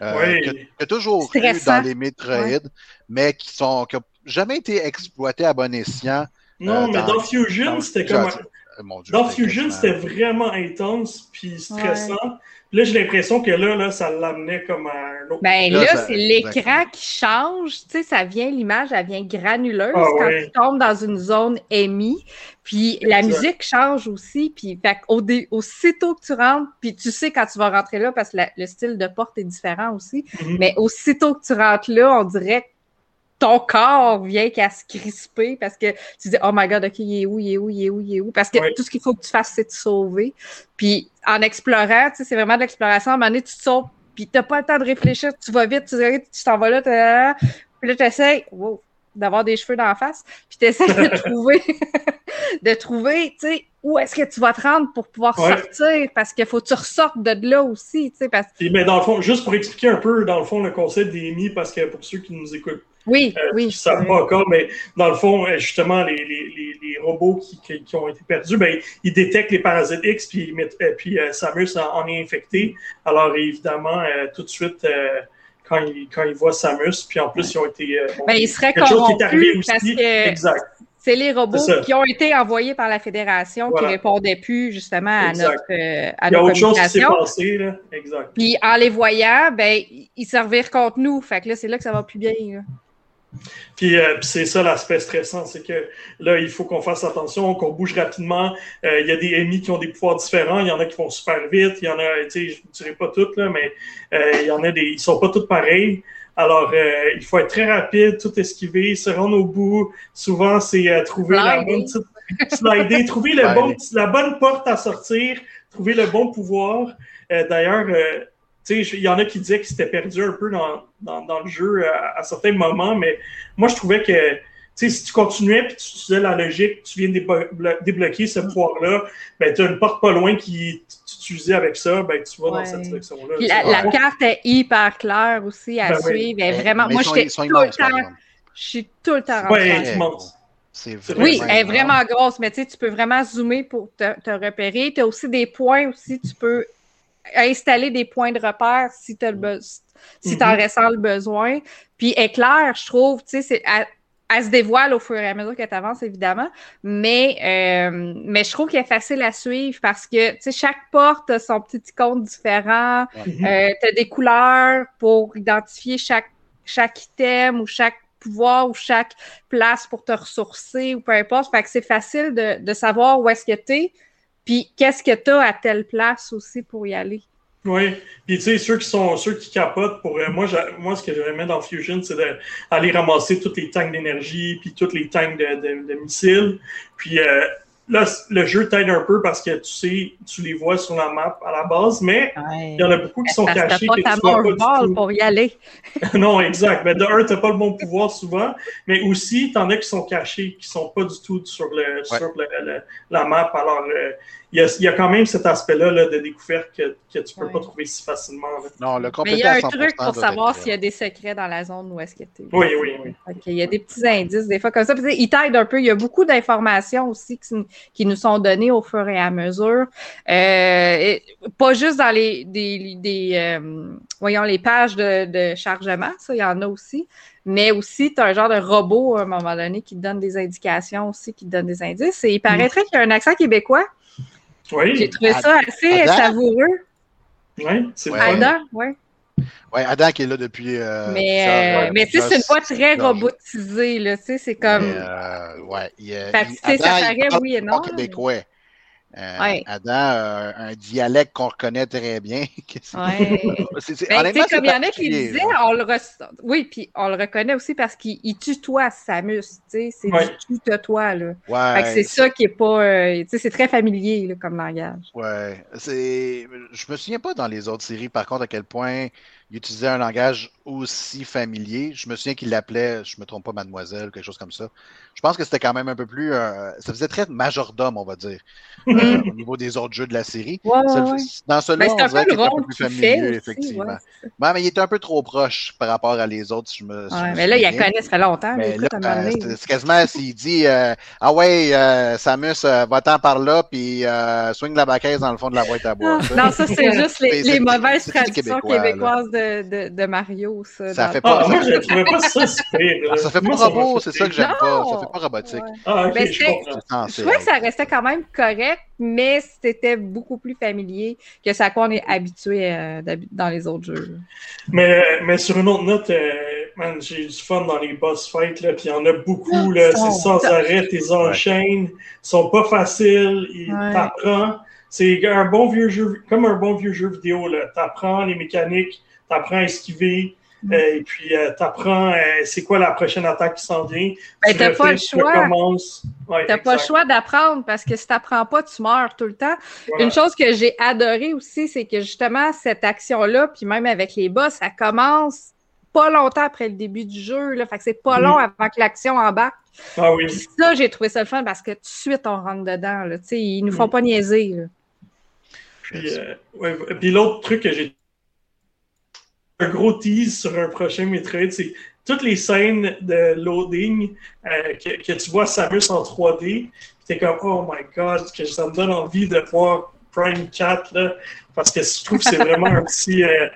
Euh, que, toujours eu dans les Metroid, mais qui sont qui jamais été exploités à bon escient. Non, mais dans Fusion, c'était comme. dans Fusion, c'était vraiment intense puis stressant. Là, j'ai l'impression que là, là, ça l'amenait comme un autre. Ben là, c'est l'écran qui change. Tu sais, ça vient, l'image, elle vient granuleuse ah quand tu tombes dans une zone émise. Puis la musique change aussi. Puis fait, au aussitôt que tu rentres, puis tu sais quand tu vas rentrer là, parce que le style de porte est différent aussi. Mm-hmm. Mais aussitôt que tu rentres là, on dirait ton corps vient qu'à se crisper parce que tu dis oh my god ok il est où il est où il est où il est où? Parce que tout ce qu'il faut que tu fasses c'est te sauver. Puis en explorant tu sais c'est vraiment de l'exploration. À un moment donné tu te sauves puis t'as pas le temps de réfléchir. Tu vas vite tu t'en vas là puis là tu essaies wow, d'avoir des cheveux dans la face. Puis tu essaies de trouver de trouver tu sais où est-ce que tu vas te rendre pour pouvoir sortir? Parce qu'il faut que tu ressortes de là aussi tu sais parce mais dans le fond juste pour expliquer un peu dans le fond le concept des mi parce que pour ceux qui nous écoutent oui, euh, oui. Ça savent pas encore, mais dans le fond, euh, justement, les, les, les robots qui, qui, ont été perdus, ben, ils détectent les parasites X, puis, euh, puis Samus en, est infecté. Alors, évidemment, tout de suite, quand, ils, quand ils voient Samus, puis en plus, ils ont été. ben, ils seraient corrompus parce que exact. C'est les robots qui ont été envoyés par la Fédération qui ne répondaient plus justement à notre euh, à Il y a autre chose qui s'est passé, là. Exact. Puis en les voyant, ben, ils servirent contre nous. Fait que là, c'est là que ça va plus bien. Puis, euh, puis c'est ça l'aspect stressant, c'est que là, il faut qu'on fasse attention, qu'on bouge rapidement. Euh, il y a des ennemis qui ont des pouvoirs différents, il y en a qui vont super vite, il y en a, tu sais, je ne dirais pas toutes, là, mais il y en a des, ils sont pas tous pareils. Alors, euh, il faut être très rapide, tout esquiver, se rendre au bout. Souvent, c'est euh, trouver la bonne slider, trouver le bon, la bonne porte à sortir, trouver le bon pouvoir. Euh, d'ailleurs, il y en a qui disaient que c'était perdu un peu dans, dans, le jeu à, certains moments, mais moi, je trouvais que si tu continuais et tu utilisais la logique, tu viens de débloquer ce pouvoir-là, ben, tu as une porte pas loin qui utilisée avec ça, ben, tu vas dans cette direction-là. La, carte est hyper claire aussi à ben suivre. vraiment, moi, je suis tout le temps. Je suis tout le temps Oui, elle est vraiment grosse, mais tu peux vraiment zoomer pour te, repérer. Tu as aussi des points aussi, tu peux installer des points de repère si tu si en mm-hmm. ressens le besoin. Puis éclair, je trouve, tu sais, c'est elle se dévoile au fur et à mesure que tu avances, évidemment. Mais, euh, mais je trouve qu'elle est facile à suivre parce que chaque porte a son petit icône différent. tu as des couleurs pour identifier chaque, chaque item ou chaque pouvoir ou chaque place pour te ressourcer ou peu importe. Fait que c'est facile de, de savoir où est-ce que tu es, puis qu'est-ce que tu as à telle place aussi pour y aller? Oui, puis tu sais, ceux qui sont ceux qui capotent pour euh, moi, moi, ce que j'aimais dans Fusion, c'est d'aller ramasser tous les tanks d'énergie, puis tous les tanks de, de, missiles. Puis euh, là, le jeu t'aide un peu parce que tu sais, tu les vois sur la map à la base, mais il y en a beaucoup qui sont cachés. Pas que tu vois pas pour y aller. non, exact. Mais de un, t'as pas le bon pouvoir souvent, mais aussi, t'en as qui sont cachés, qui sont pas du tout sur le sur le, la map. Alors, euh, il y, a, quand même cet aspect-là de découverte que, que tu ne peux pas trouver si facilement. Non, le Mais il y a un truc pour savoir s'il y a des secrets dans la zone où est-ce que tu es. Oui, oui, oui. il y a des petits indices, des fois comme ça. il t'aide un peu. Il y a beaucoup d'informations aussi qui, nous sont données au fur et à mesure. Euh, pas juste dans les, des, euh, voyons, les pages de, chargement, ça, il y en a aussi. Mais aussi, tu as un genre de robot à un moment donné qui te donne des indications aussi, qui te donne des indices. Et il paraîtrait qu'il y a un accent québécois. Oui. J'ai trouvé ça assez savoureux. Oui, c'est vrai. Adam, oui. Oui, Adam qui est là depuis. Euh, mais euh, mais tu sais, c'est une voix très robotisée, là. Tu sais, c'est comme. Mais, euh, ouais. Il, fait, il, Adam, ça paraît oui et non. québécois. Euh, Adam a un dialecte qu'on reconnaît très bien. Ouais. c'est, ben, comme il y en a qui disaient, on le oui, puis on le reconnaît aussi parce qu'il tutoie Samus, c'est ouais. du tutoie, là. C'est ça qui est pas, euh, c'est très familier là, comme langage. Ouais, c'est, je me souviens pas dans les autres séries, par contre, à quel point il utilisait un langage aussi familier. Je me souviens qu'il l'appelait, je me trompe pas, mademoiselle, quelque chose comme ça. Je pense que c'était quand même un peu plus. Euh, ça faisait très majordome, on va dire, euh, mm-hmm. au niveau des autres jeux de la série. Dans celui-là, ben, on dirait qu'il était un peu plus familier, effectivement. mais il était un peu trop proche par rapport à les autres. Je me, mais là, il la connaît, ça fait longtemps. Mais euh, c'est quasiment s'il dit Ah ouais, Samus, va-t'en par là, puis swing la baquette dans le fond de la boîte à bois. non, ça, c'est juste les, mauvaises traditions québécoises de, de, Mario. Ça, ça fait pas. Ah, moi, je trouvais pas ça super. Ça fait pas robot, c'est ça que j'aime pas. Ça fait pas robotique. Ah, ok, je comprends. Je trouvais que ça restait quand même correct, mais c'était beaucoup plus familier que ça qu'on est habitué euh, dans les autres jeux. Mais, mais sur une autre note, euh, j'ai du fun dans les boss fights, là, puis il y en a beaucoup, là, c'est sans arrêt, tes enchaînes, ils sont pas faciles, ils t'apprennent. C'est un bon vieux jeu, comme un bon vieux jeu vidéo, là. T'apprends les mécaniques, tu apprends à esquiver, mm. euh, et puis euh, tu apprends euh, c'est quoi la prochaine attaque qui s'en vient. Ben, tu n'as pas le choix. Ouais, pas le choix d'apprendre parce que si tu n'apprends pas, tu meurs tout le temps. Une chose que j'ai adoré aussi, c'est que justement, cette action-là, puis même avec les boss, ça commence pas longtemps après le début du jeu. Là, fait que c'est pas long avant que l'action embarque. Ah oui. ça, j'ai trouvé ça le fun parce que tout de suite, on rentre dedans. Là. Ils nous font pas niaiser. Puis, puis l'autre truc que j'ai gros tease sur un prochain Metroid, c'est toutes les scènes de loading euh, que, tu vois Samus en 3D, tu es comme oh my god, que ça me donne envie de voir Prime 4, là, parce que je trouve que c'est vraiment un petit. Euh,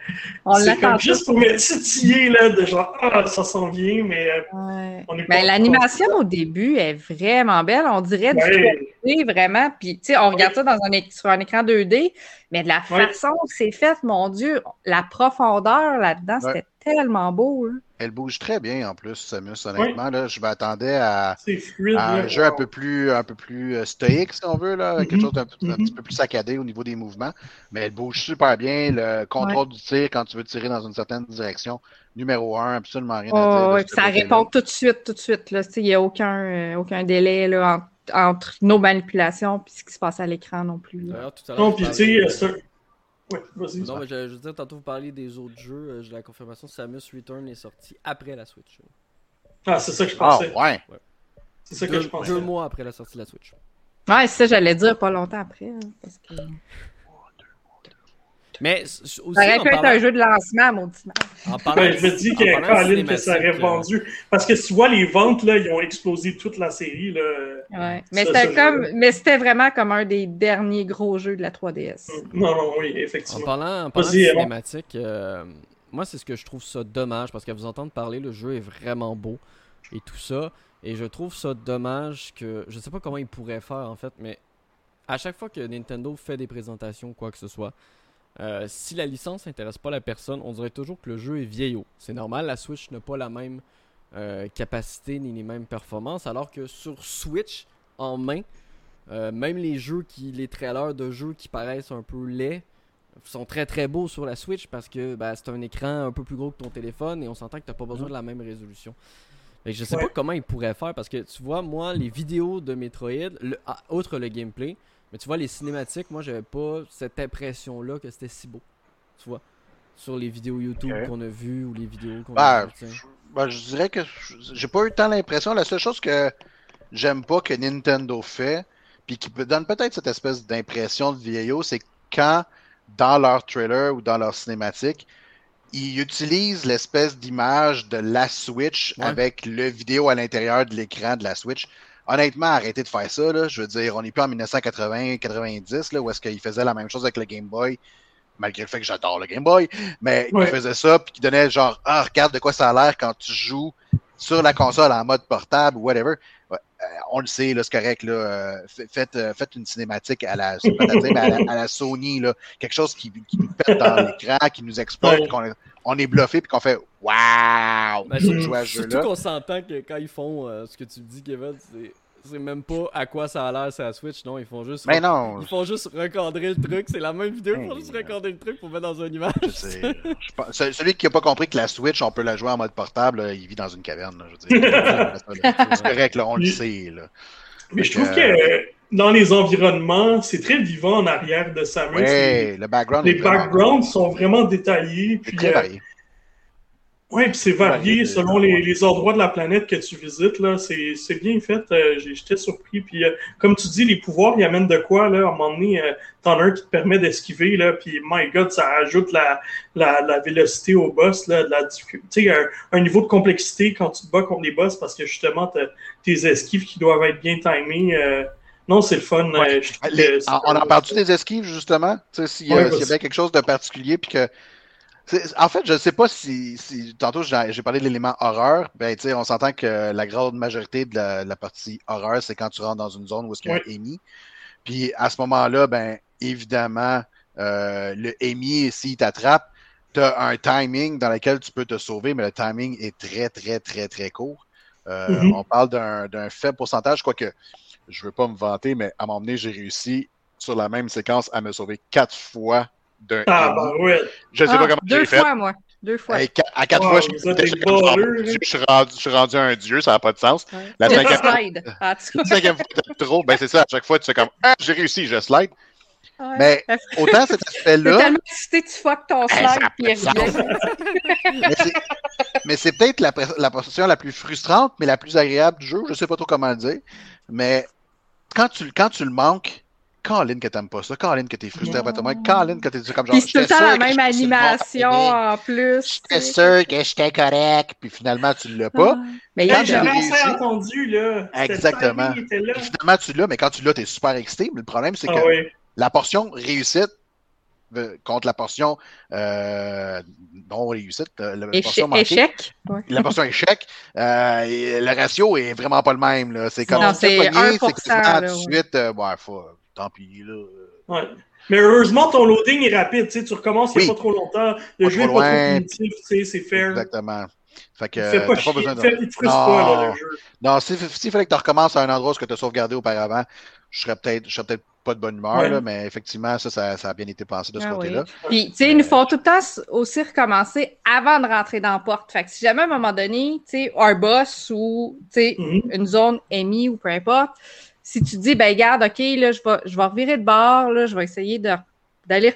On c'est comme juste pour me titiller, là, de genre, ah, ça s'en vient, mais euh, Ouais. on est Ben, pas- l'animation au début est vraiment belle. On dirait du Ouais. 3D, vraiment. Puis, tu sais, on regarde ça dans un, sur un écran 2D, mais de la Ouais. façon que c'est fait, mon Dieu, la profondeur là-dedans, Ouais. c'était tellement beau. là. Elle bouge très bien en plus, Samus, honnêtement. Là, je m'attendais à, c'est fluide. à un jeu un peu plus, un peu plus euh, stoïque, si on veut, là, quelque Mhm, chose d'un mhm. petit peu plus saccadé au niveau des mouvements. Mais elle bouge super bien. Le contrôle du tir, quand tu veux tirer dans une certaine direction, numéro un, absolument rien à dire. Ça répond tout de suite, tout de suite. là. Tu sais, Il n'y a aucun, euh, aucun délai là, en- entre nos manipulations et ce qui se passe à l'écran non plus. là. Non, puis tu sais. Ouais, vas-y. Non, mais je, je veux dire, tantôt vous parliez des autres jeux. euh, J'ai la confirmation Samus Return est sorti après la Switch. Ah, c'est ça que je Ah, pensais. ouais. C'est ça que Deux, je pensais. deux mois après la sortie de la Switch. Ouais, c'est ça, j'allais dire pas longtemps après. hein, parce que... Mais aussi, Ça aurait en pu être un jeu de lancement, en parlant Ben, je me dis en que Colin, que ça aurait cinématique, euh, vendu. Parce que si tu vois les ventes, là, ils ont explosé toute la série. Là. Ouais. Mais c'était comme, mais c'était vraiment comme un des derniers gros jeux de la 3DS. Non, non, oui, En effectivement. parlant, en parlant de cinématique, euh, moi c'est ce que je trouve ça dommage parce qu'à vous entendre parler, le jeu est vraiment beau et tout ça. Et je trouve ça dommage que. Je sais pas comment ils pourraient faire en fait, mais à chaque fois que Nintendo fait des présentations, quoi que ce soit, euh, si la licence n'intéresse pas la personne, on dirait toujours que le jeu est vieillot. C'est normal, la Switch n'a pas la même euh, capacité ni les mêmes performances, alors que sur Switch, en main, euh, même les jeux qui, les trailers de jeux qui paraissent un peu laids, sont très très beaux sur la Switch parce que bah, c'est un écran un peu plus gros que ton téléphone et on s'entend que tu n'as pas besoin de la même résolution. Fait que je sais Ouais. pas comment ils pourraient faire parce que tu vois, moi, les vidéos de Metroid, le, ah, outre le gameplay, mais tu vois, les cinématiques, moi, j'avais pas cette impression-là que c'était si beau. Tu vois, sur les vidéos YouTube qu'on a vues ou les vidéos qu'on Ben, a vues. tu sais. je, ben, je dirais que je- j'ai pas eu tant l'impression. La seule chose que j'aime pas que Nintendo fait, puis qui donne peut-être cette espèce d'impression de vieillot, c'est quand, dans leur trailer ou dans leur cinématique, ils utilisent l'espèce d'image de la Switch Ouais. avec le vidéo à l'intérieur de l'écran de la Switch. Honnêtement, arrêtez de faire ça. Là. Je veux dire, on n'est plus en 1980-90, là, où est-ce qu'ils faisaient la même chose avec le Game Boy, malgré le fait que j'adore le Game Boy. Mais Ouais. ils faisaient ça, puis qu'ils donnaient genre, ah, regarde de quoi ça a l'air quand tu joues sur la console en mode portable ou whatever. Ouais, euh, on le sait, là, c'est correct. Là, euh, faites, euh, faites une cinématique à la, à la, à la Sony, là, quelque chose qui, qui nous pète dans l'écran, qui nous explose, Ouais. qu'on on est bluffé, puis qu'on fait Waouh! Ben, surtout- qu'on s'entend que quand ils font euh, ce que tu dis, Kevin, c'est, c'est même pas à quoi ça a l'air sur la Switch, non, ils font juste. Mais non, Ils font juste recadrer le truc, c'est la même vidéo, ils font Hey, juste recadrer le truc pour mettre dans une image. je pense- celui qui n'a pas compris que la Switch, on peut la jouer en mode portable, là, il vit dans une caverne. là, je veux dire. c'est correct, là, on le sait. Là. Mais je trouve que- que euh, dans les environnements, c'est très vivant en arrière de Samus. Le background les backgrounds sont vraiment détaillés. Puis, très euh, varié. ouais, puis c'est varié varié, selon les, les endroits de la planète que tu visites. là. C'est c'est bien fait. euh, J'étais surpris. Puis, euh, comme tu dis, les pouvoirs, ils amènent de quoi? Là, à un moment donné, euh, t'en as un qui te permet d'esquiver. là, Puis, my God, ça ajoute la, la, la vélocité au boss. Là, de la difficulté. Tu sais, un, un niveau de complexité quand tu te bats contre les boss parce que justement, t'as tes esquives qui doivent être bien timées. Non, c'est le fun. Ouais. euh, je trouve Les- que c'est- on en parle-tu des esquives, justement? Tu sais, S'il y, Ouais, y avait quelque chose de particulier, puis que. En fait, je ne sais pas si, si- Tantôt, j'ai parlé de l'élément horreur. Ben, tu sais, on s'entend que la grande majorité de la, de la partie horreur, c'est quand tu rentres dans une zone où il y a un EMI. Puis à ce moment-là, ben, évidemment, euh, le EMI, s'il t'attrape, tu as un timing dans lequel tu peux te sauver, mais le timing est très, très, très, très court. Euh, Mhm. On parle d'un d'un faible pourcentage, quoique je veux pas me vanter, mais à un moment donné, j'ai réussi sur la même séquence à me sauver quatre fois d'un Ah, ben ouais. Je sais Ah, pas comment deux j'ai fait. fois, moi. Deux fois. À quatre Wow, fois, je, suis rendu, je suis rendu un dieu, ça n'a pas de sens. Ouais. La cinquième. Ah, la cinquième fois, t'as trop. Ben, c'est ça, à chaque fois, tu fais comme, ah, j'ai réussi, je slide. Ouais. Mais autant cet T'es aspect-là, tellement excité, tu fuck ton slide, puis mais c'est- peut-être la, pres- la plus frustrante, mais la plus agréable du jeu. Je sais pas trop comment le dire. Mais quand tu, quand tu le manques, Colin que t'aimes pas ça, Colin que t'es frustré après toi, Colin que t'es comme genre. Puis c'est tout le j'étais temps la sûr que même animation en plus. J'étais sûr que j'étais correct, puis finalement tu l'as pas. Ah. Mais il y Quand a Hey, j'ai J'avais assez entendu, là. Exactement. était là. Puis finalement tu l'as, mais quand tu l'as, t'es super excité. Mais le problème, c'est que Ah ouais. La portion réussite contre la portion euh, non réussite, euh, la portion manquée, échec. Ouais. la portion échec, euh, et le ratio est vraiment pas le même. C'est comme si c'est pogné, 1%, c'est quasiment là, tout de suite, euh, ouais, faut, tant pis, là. Ouais. Mais heureusement, ton loading est rapide. Tu recommences il n'y a Oui. pas trop longtemps. Le Pas jeu n'est pas trop sais, c'est fair. Exactement. Fait que, pas besoin de- fait- pas, là, Non. le jeu. Non, s'il s'il fallait que tu recommences à un endroit où tu as sauvegardé auparavant, je serais peut-être je serais peut-être pas de bonne humeur, Ouais. là, mais effectivement, ça, ça, ça a bien été pensé de ce Ah oui. côté-là. Puis, tu sais, ils nous font tout le temps aussi recommencer avant de rentrer dans la porte. Fait que si jamais à un moment donné, tu sais, un boss ou, tu sais, Mhm. une zone émise ou peu importe, si tu dis, ben, garde, OK, là, je vais, je vais revirer de bord, là, je vais essayer de- d'aller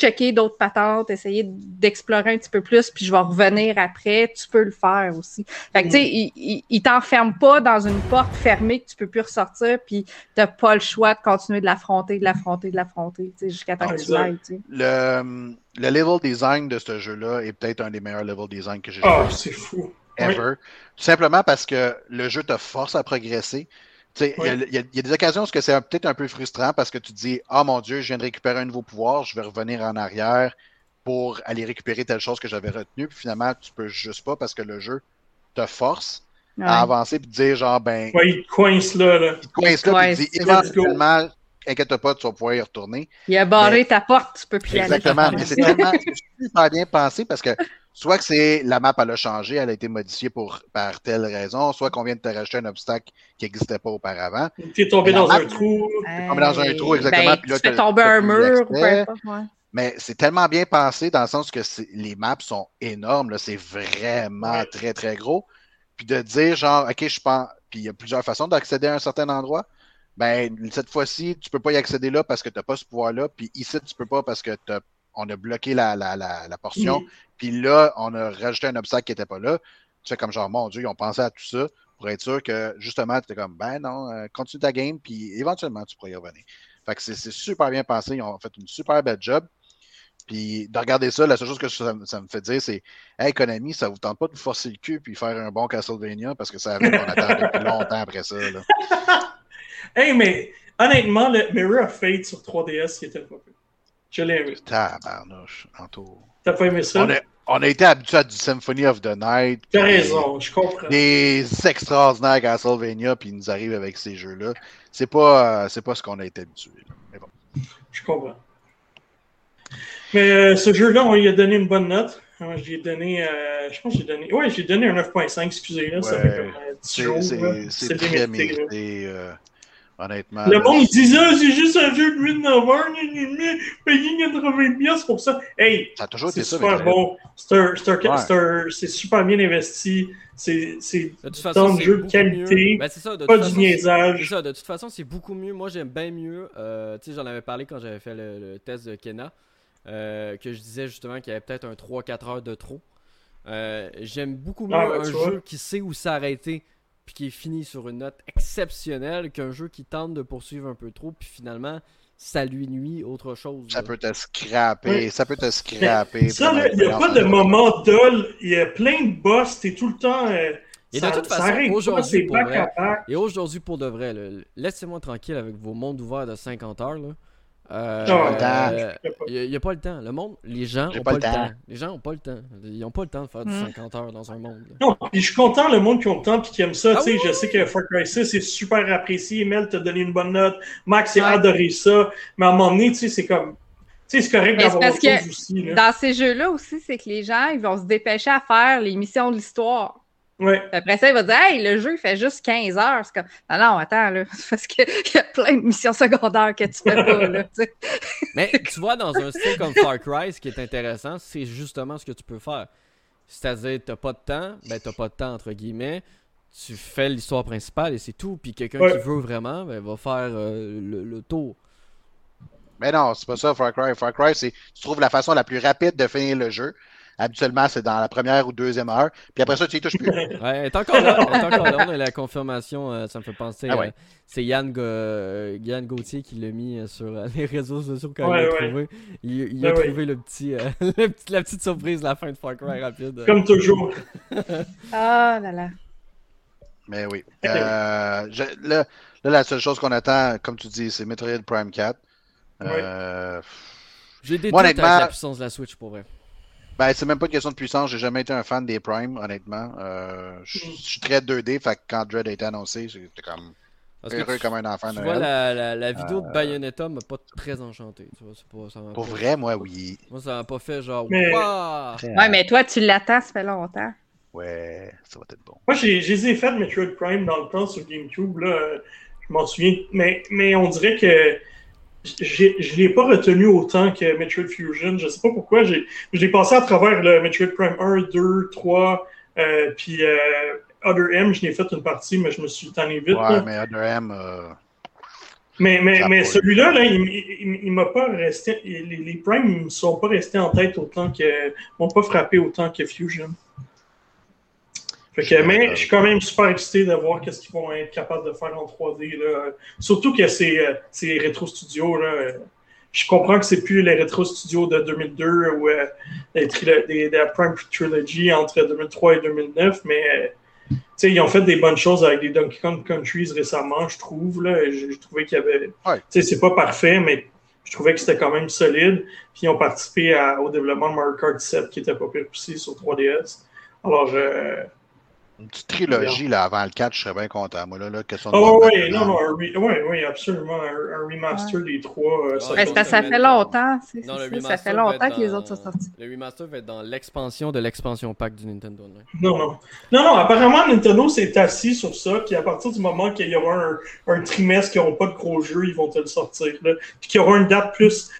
checker d'autres patentes, essayer d'explorer un petit peu plus, puis je vais revenir après, tu peux le faire aussi. Fait que, tu sais, ils il, il t'enferment pas dans une porte fermée que tu peux plus ressortir, puis t'as pas le choix de continuer de l'affronter, de l'affronter, de l'affronter, tu sais, jusqu'à temps que tu Exact. l'ailles, tu sais. Le, le level design de ce jeu-là est peut-être un des meilleurs level design que j'ai Ah, joué c'est fou. ever. Tout simplement parce que le jeu te force à progresser. Il y a- Oui. il y, a- il y a des occasions où ce que c'est peut-être un peu frustrant parce que tu te dis Ah mon Dieu, je viens de récupérer un nouveau pouvoir, je vais revenir en arrière pour aller récupérer telle chose que j'avais retenue. Puis finalement, tu peux juste pas parce que le jeu te force Ouais. à avancer et te dire genre ben Ouais, il te coince là. là. il te coince là puis il te dit éventuellement, inquiète pas, tu vas pouvoir y retourner. Il a barré ta porte, tu peux plus y aller. Exactement. Mais c'est tellement super bien pensé parce que soit que c'est la map, elle a changé, elle a été modifiée pour, par telle raison, soit qu'on vient de te rajouter un obstacle qui n'existait pas auparavant. T'es tombé La dans map- un trou. tombé dans un trou, exactement, Ben, puis là, tu fais tomber un mur, ou peu d'accès. importe, ouais. Mais c'est tellement bien pensé dans le sens que les maps sont énormes, c'est vraiment Ouais. très, très gros. Puis de dire genre, OK, je pense, puis il y a plusieurs façons d'accéder à un certain endroit. Ben, cette fois-ci, tu peux pas y accéder là parce que tu n'as pas ce pouvoir-là. Puis ici, tu peux pas parce que t'as- on a bloqué la, la, la, la portion. Puis là, on a rajouté un obstacle qui n'était pas là. Tu fais comme genre, mon Dieu, ils ont pensé à tout ça pour être sûr que justement, tu es comme, ben non, euh, continue ta game, puis éventuellement, tu pourras y revenir. Fait que c'est super bien pensé. Ils ont fait une super belle job. Puis de regarder ça, la seule chose que ça, me- ça me fait dire, c'est Hey Konami, ça vous tente pas de vous forcer le cul puis faire un bon Castlevania parce que ça avait qu'on attend depuis longtemps après ça. Là. Hey, mais honnêtement, le Mirror of Fate sur 3DS, il était pas pire. Je l'ai aimé. Tabarnouche, Anto. T'as pas aimé ça? On a, on a été habitué à du Symphony of the Night. T'as raison, je comprends. Des extraordinaires Castlevania, puis ils nous arrivent avec ces jeux-là. C'est pas, euh, c'est pas ce qu'on a été habitué. Mais bon. Je comprends. Mais euh, ce jeu-là, on lui a donné une bonne note. Euh, J'ai donné, euh, je pense que j'ai donné, ouais, j'ai donné un 9.5, excusez, là, ça fait comme euh, 10 C'est, jours. c'est, très mérité, honnêtement. Le monde, disait, ah, c'est juste un jeu de 8 novembre, payé 80 pièces pour ça. Hey, Ça a toujours c'est été ça. super bon. C'est un- c'est un- Ouais. c'est un- c'est super bien investi. C'est c'est c'est jeu de qualité, mieux. Ben, c'est ça, de pas toute du façon, c'est- C'est niaisage. ça, de toute façon, c'est beaucoup mieux. Moi, j'aime bien mieux. euh, tu sais, j'en avais parlé quand j'avais fait le, le test de Kena. euh, que je disais justement qu'il y avait peut-être un 3-4 heures de trop. Euh, j'aime beaucoup mieux Ah, ouais, un vois. jeu qui sait où s'arrêter puis qui est fini sur une note exceptionnelle qu'un jeu qui tente de poursuivre un peu trop puis finalement ça lui nuit autre chose. Ça là. peut te scraper, ça peut te scraper. Ça, il n'y a pas de moment dull. Il y a plein de boss. T'es tout le temps. euh, Et ça- de toute façon, aujourd'hui, pour vrai. Et aujourd'hui, pour de vrai, laissez-moi tranquille avec vos mondes ouverts de 50 heures. Là. Euh, euh, Il n'y a, pas le temps. Le monde, les gens J'ai ont pas pas, le temps. temps. Les gens ont pas le temps. Ils ont pas le temps de faire du Mm. 50 heures dans un monde. là. Non, puis je suis content, le monde qui ont le temps et qui aime ça. Ah tu sais, oui, je sais que Far Cry 6 est super apprécié. Mel t'a donné une bonne note. Max a Ouais. adoré ça. Mais à un moment donné, tu sais, c'est comme. Tu sais, c'est correct d'avoir parce que aussi. Dans ces jeux-là aussi, c'est que les gens, ils vont se dépêcher à faire les missions de l'histoire. Ouais. Après ça, il va dire Hey, le jeu, fait juste 15 heures. C'est comme Non, non, attends, là. Parce qu'il y a plein de missions secondaires que tu fais pas, là. Mais tu vois, dans un style comme Far Cry, ce qui est intéressant, c'est justement ce que tu peux faire. C'est-à-dire, t'as pas de temps, ben t'as pas de temps, entre guillemets. Tu fais l'histoire principale et c'est tout. Puis quelqu'un Ouais. qui veut vraiment, ben, va faire euh, le, le tour. Mais non, c'est pas ça, Far Cry. Far Cry, c'est tu trouves la façon la plus rapide de finir le jeu. Habituellement, c'est dans la première ou deuxième heure. Puis après ça, tu y touches plus. Ouais, elle est encore là. Elle est encore là. On a la confirmation. euh, ça me fait penser. Ah ouais. euh, c'est Yann, Ga- euh, Yann Gauthier qui l'a mis sur les réseaux sociaux quand Ouais, il l'a ouais. trouvé. Il, il Ben a trouvé le petit, euh, le petit- la petite surprise, la fin de Far Cry rapide. Comme toujours. Ah là là. Mais oui. Euh, je- là, là, la seule chose qu'on attend, comme tu dis, c'est Metroid Prime 4. Euh, J'ai des doutes avec la puissance de la Switch pour vrai. Ben, c'est même pas une question de puissance. J'ai jamais été un fan des Prime, honnêtement. Euh, je Mm. je suis très 2D, fait que quand Dread a été annoncé, j'étais comme Parce heureux tu, comme un enfant tu de vois, la, la, la vidéo Euh, de Bayonetta m'a pas très enchanté. Tu vois, c'est pas, ça Pour pas- vrai, moi, oui. Moi, ça m'a pas fait genre. Mais-! Ouais, mais toi, tu l'attends, ça fait longtemps. Ouais, ça va être bon. Moi, j'ai j'ai les ai fait Metroid Prime dans le temps sur GameCube, là. euh, Je m'en souviens. Mais, mais on dirait que je l'ai pas retenu autant que Metroid Fusion. Je sais pas pourquoi. j'ai- passé à travers le Metroid Prime 1, 2, 3, euh, puis euh, Other M, je l'ai fait une partie, mais je me suis tanné vite. Ouais, là. mais Other M, euh, Mais, mais, mais celui-là, là, il, il, il m'a pas resté. Les, les Prime ne me sont pas restés en tête autant que. m'ont pas frappé autant que Fusion. Fait que, mais je suis quand même super excité de voir qu'est-ce qu'ils vont être capables de faire en 3D. Là. Surtout que c'est euh, c'est Retro Studio. Là. Je comprends que c'est plus les Retro Studios de 2002 ou euh, les des Prime Trilogy entre 2003 et 2009, mais euh, tu sais, ils ont fait des bonnes choses avec les Donkey Kong Countries récemment, je trouve. Là. Je, je trouvais qu'il y avait. Ouais. Tu sais, c'est pas parfait, mais je trouvais que c'était quand même solide. Puis ils ont participé à- au développement de Mario Kart 7 qui était pas pire aussi sur 3DS. Alors, euh, une petite trilogie là, avant le 4, je serais bien content. Moi, là, là question de oh, bonne oui, non, non, ouais, ouais, absolument. Un, un remaster des trois. euh, ça ça fait longtemps. Non, ça, ça fait longtemps que les dans- autres sont sortis. Le remaster va être dans l'expansion de l'expansion pack du Nintendo. Non, non. Non, non, apparemment, Nintendo s'est assis sur ça, puis à partir du moment qu'il y aura un, un trimestre qui n'auront pas de gros jeux, ils vont te le sortir. Là. Puis qu'il y aura une date plus,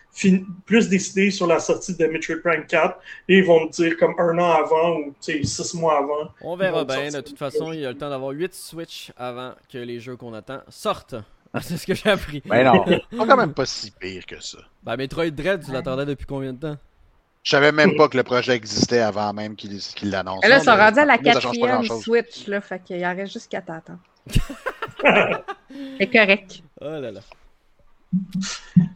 plus décidée sur la sortie de Metroid Prime 4, et ils vont te dire comme un an avant ou six mois avant. On verra bien. De toute façon, il y a le temps d'avoir 8 Switch avant que les jeux qu'on attend sortent. Ah, c'est ce que j'ai appris. Ben non, pas quand même pas si pire que ça. Ben, Metroid Dread, tu l'attendais depuis combien de temps? Je savais même pas que le projet existait avant même qu'il qu'il l'annonce. Et là, ils sont mais- rendus à la mais quatrième. Switch, là, fait qu'il en reste juste qu'à t'attendre. C'est correct. Oh là là.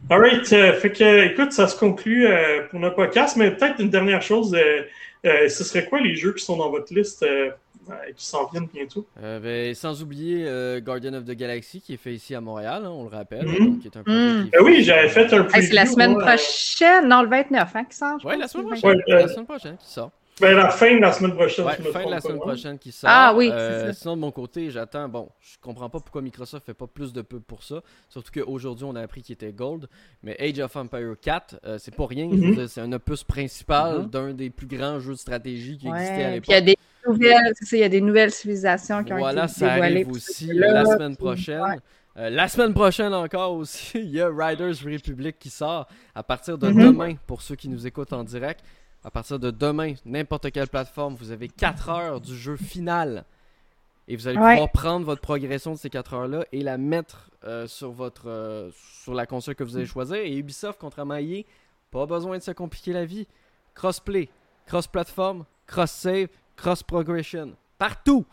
Alright, euh, fait que, écoute, ça se conclut euh, pour notre podcast, mais peut-être une dernière chose, euh, euh, ce serait quoi les jeux qui sont dans votre liste euh, euh, qui s'en viennent bientôt? Euh, ben, sans oublier euh, Guardian of the Galaxy qui est fait ici à Montréal, hein, on le rappelle. Mhm. donc, qui est un est Ben oui, j'avais fait un Hey, preview. c'est la semaine moi, prochaine, non, le 29, hein, qui sort? Ouais, la semaine prochaine. Ouais, euh, La semaine prochaine qui sort. Ben, la fin de la semaine prochaine. Ouais, fin de la pas, semaine ouais. prochaine qui sort. Ah oui, Euh, c'est ça. Sinon, de mon côté, j'attends. Bon, je comprends pas pourquoi Microsoft fait pas plus de pub pour ça. Surtout qu'aujourd'hui, on a appris qu'il était Gold. Mais Age of Empire 4, euh, c'est pas rien. Mhm. C'est un opus principal Mhm. d'un des plus grands jeux de stratégie qui existait à l'époque. il y a des nouvelles, c'est ça, il y a des nouvelles civilisations qui ont Voilà, été ça dévoilées. arrive pour aussi ce jeu-là, la semaine prochaine. ouais. Euh, la semaine prochaine encore aussi, il y a Riders Republic qui sort à partir de Mhm. demain pour ceux qui nous écoutent en direct. À partir de demain, n'importe quelle plateforme, vous avez 4 heures du jeu final. Et vous allez Ouais. pouvoir prendre votre progression de ces 4 heures-là et la mettre euh, sur, votre, euh, sur la console que vous allez choisir. Et Ubisoft, contrairement à EA, pas besoin de se compliquer la vie. Crossplay, cross-platform, cross-save, cross-progression. Partout!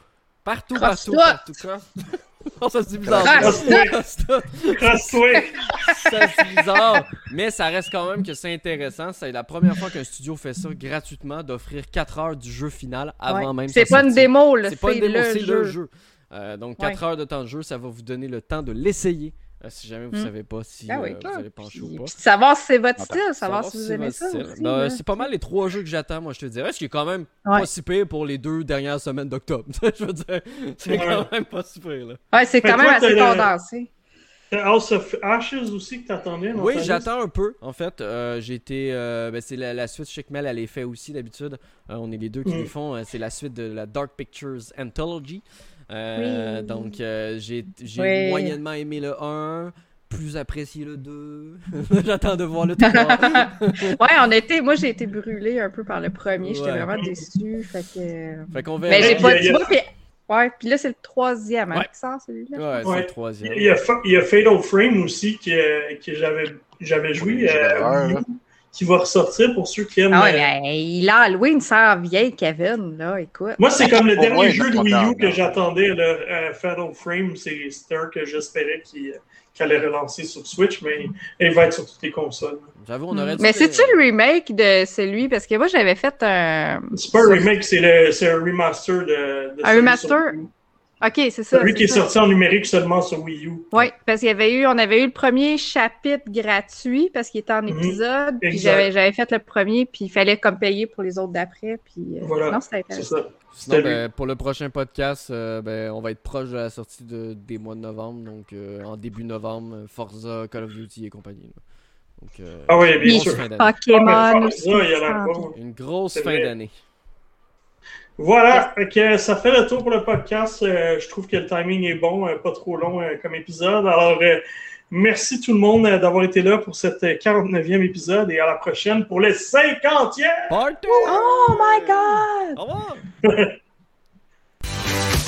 Partout, Cross partout, tout. partout. Cross... non, ça c'est bizarre. Cross tout. Ça, c'est bizarre. Mais ça reste quand même que c'est intéressant. C'est la première fois qu'un studio fait ça gratuitement, d'offrir 4 heures du jeu final avant Ouais. même C'est pas une démo, là, C'est pas une démo, le c'est jeu. le jeu. Euh, donc 4 heures de temps de jeu, ça va vous donner le temps de l'essayer. euh, si jamais vous Mm. savez pas si Ah oui. euh, vous allez pencher Puis, ou pas. puis savoir si c'est votre style, savoir Savoir si vous aimez ça. Ben, c'est pas mal les trois jeux que j'attends, moi je te dirais. Ce qui est quand même Ouais. pas si pire pour les deux dernières semaines d'octobre. je veux dire, c'est Ouais. quand même pas si pire. Là. Ouais, c'est quand même toi, assez condensé. T'as House of Ashes aussi que t'attendais? Oui, j'attends un peu. En fait, euh, j'ai été. euh, ben, c'est la, la suite Chic Mel, elle est fait aussi d'habitude. Euh, on est les deux qui Mm. les font. Euh, c'est la suite de la Dark Pictures Anthology. Euh, Oui. Donc, euh, j'ai j'ai Oui. moyennement aimé le 1, plus apprécié le 2. J'attends de voir le 3. Ouais, on a été, moi j'ai été brûlée un peu par le premier, j'étais Ouais. vraiment déçue. Fait que. fait qu'on verra. Mais j'ai pas tu vois, puis. Ouais, puis là c'est le troisième, hein, Ouais. celui-là. Ouais, c'est Ouais. le troisième. Il y, a, Fa- il y a Fatal Frame aussi que, que j'avais, j'avais joué Oui, euh, qui va ressortir pour ceux qui aiment. Ah ouais, euh, il a Halloween sans vieille Kevin, là, écoute. Moi, c'est comme le dernier jeu de Wii U que j'attendais, le euh, Fatal Frame. C'est un que j'espérais qu'il qu'il allait relancer sur Switch, mais il va être sur toutes les consoles. J'avoue, on aurait dû. Mais c'est-tu le remake de celui? Parce que moi j'avais fait un. C'est pas un remake, c'est, le, c'est un remaster de, de Un remaster? sur. OK, c'est ça. Celui qui est ça. sorti en numérique seulement sur Wii U. Oui, parce qu'il y avait eu, on avait eu le premier chapitre gratuit parce qu'il était en Mhm. épisode. Puis Exact. j'avais, j'avais fait le premier, puis il fallait comme payer pour les autres d'après. Puis euh, Voilà. non, c'était C'est ça. Sinon, ben, pour le prochain podcast, euh, ben, on va être proche de la sortie de- des mois de novembre. Donc, euh, en début novembre, Forza, Call of Duty et compagnie. là. Donc, euh, Ah une bien sûr. Pokémon. Ah, ben, Forza, il y a. Une grosse C'est fin vrai. d'année. Voilà, Fait que ça fait le tour pour le podcast. Euh, je trouve que le timing est bon, euh, pas trop long euh, comme épisode. Alors, euh, merci tout le monde euh, d'avoir été là pour cette euh, 49e épisode et à la prochaine pour le 50e! Party! Oh my god! Au revoir!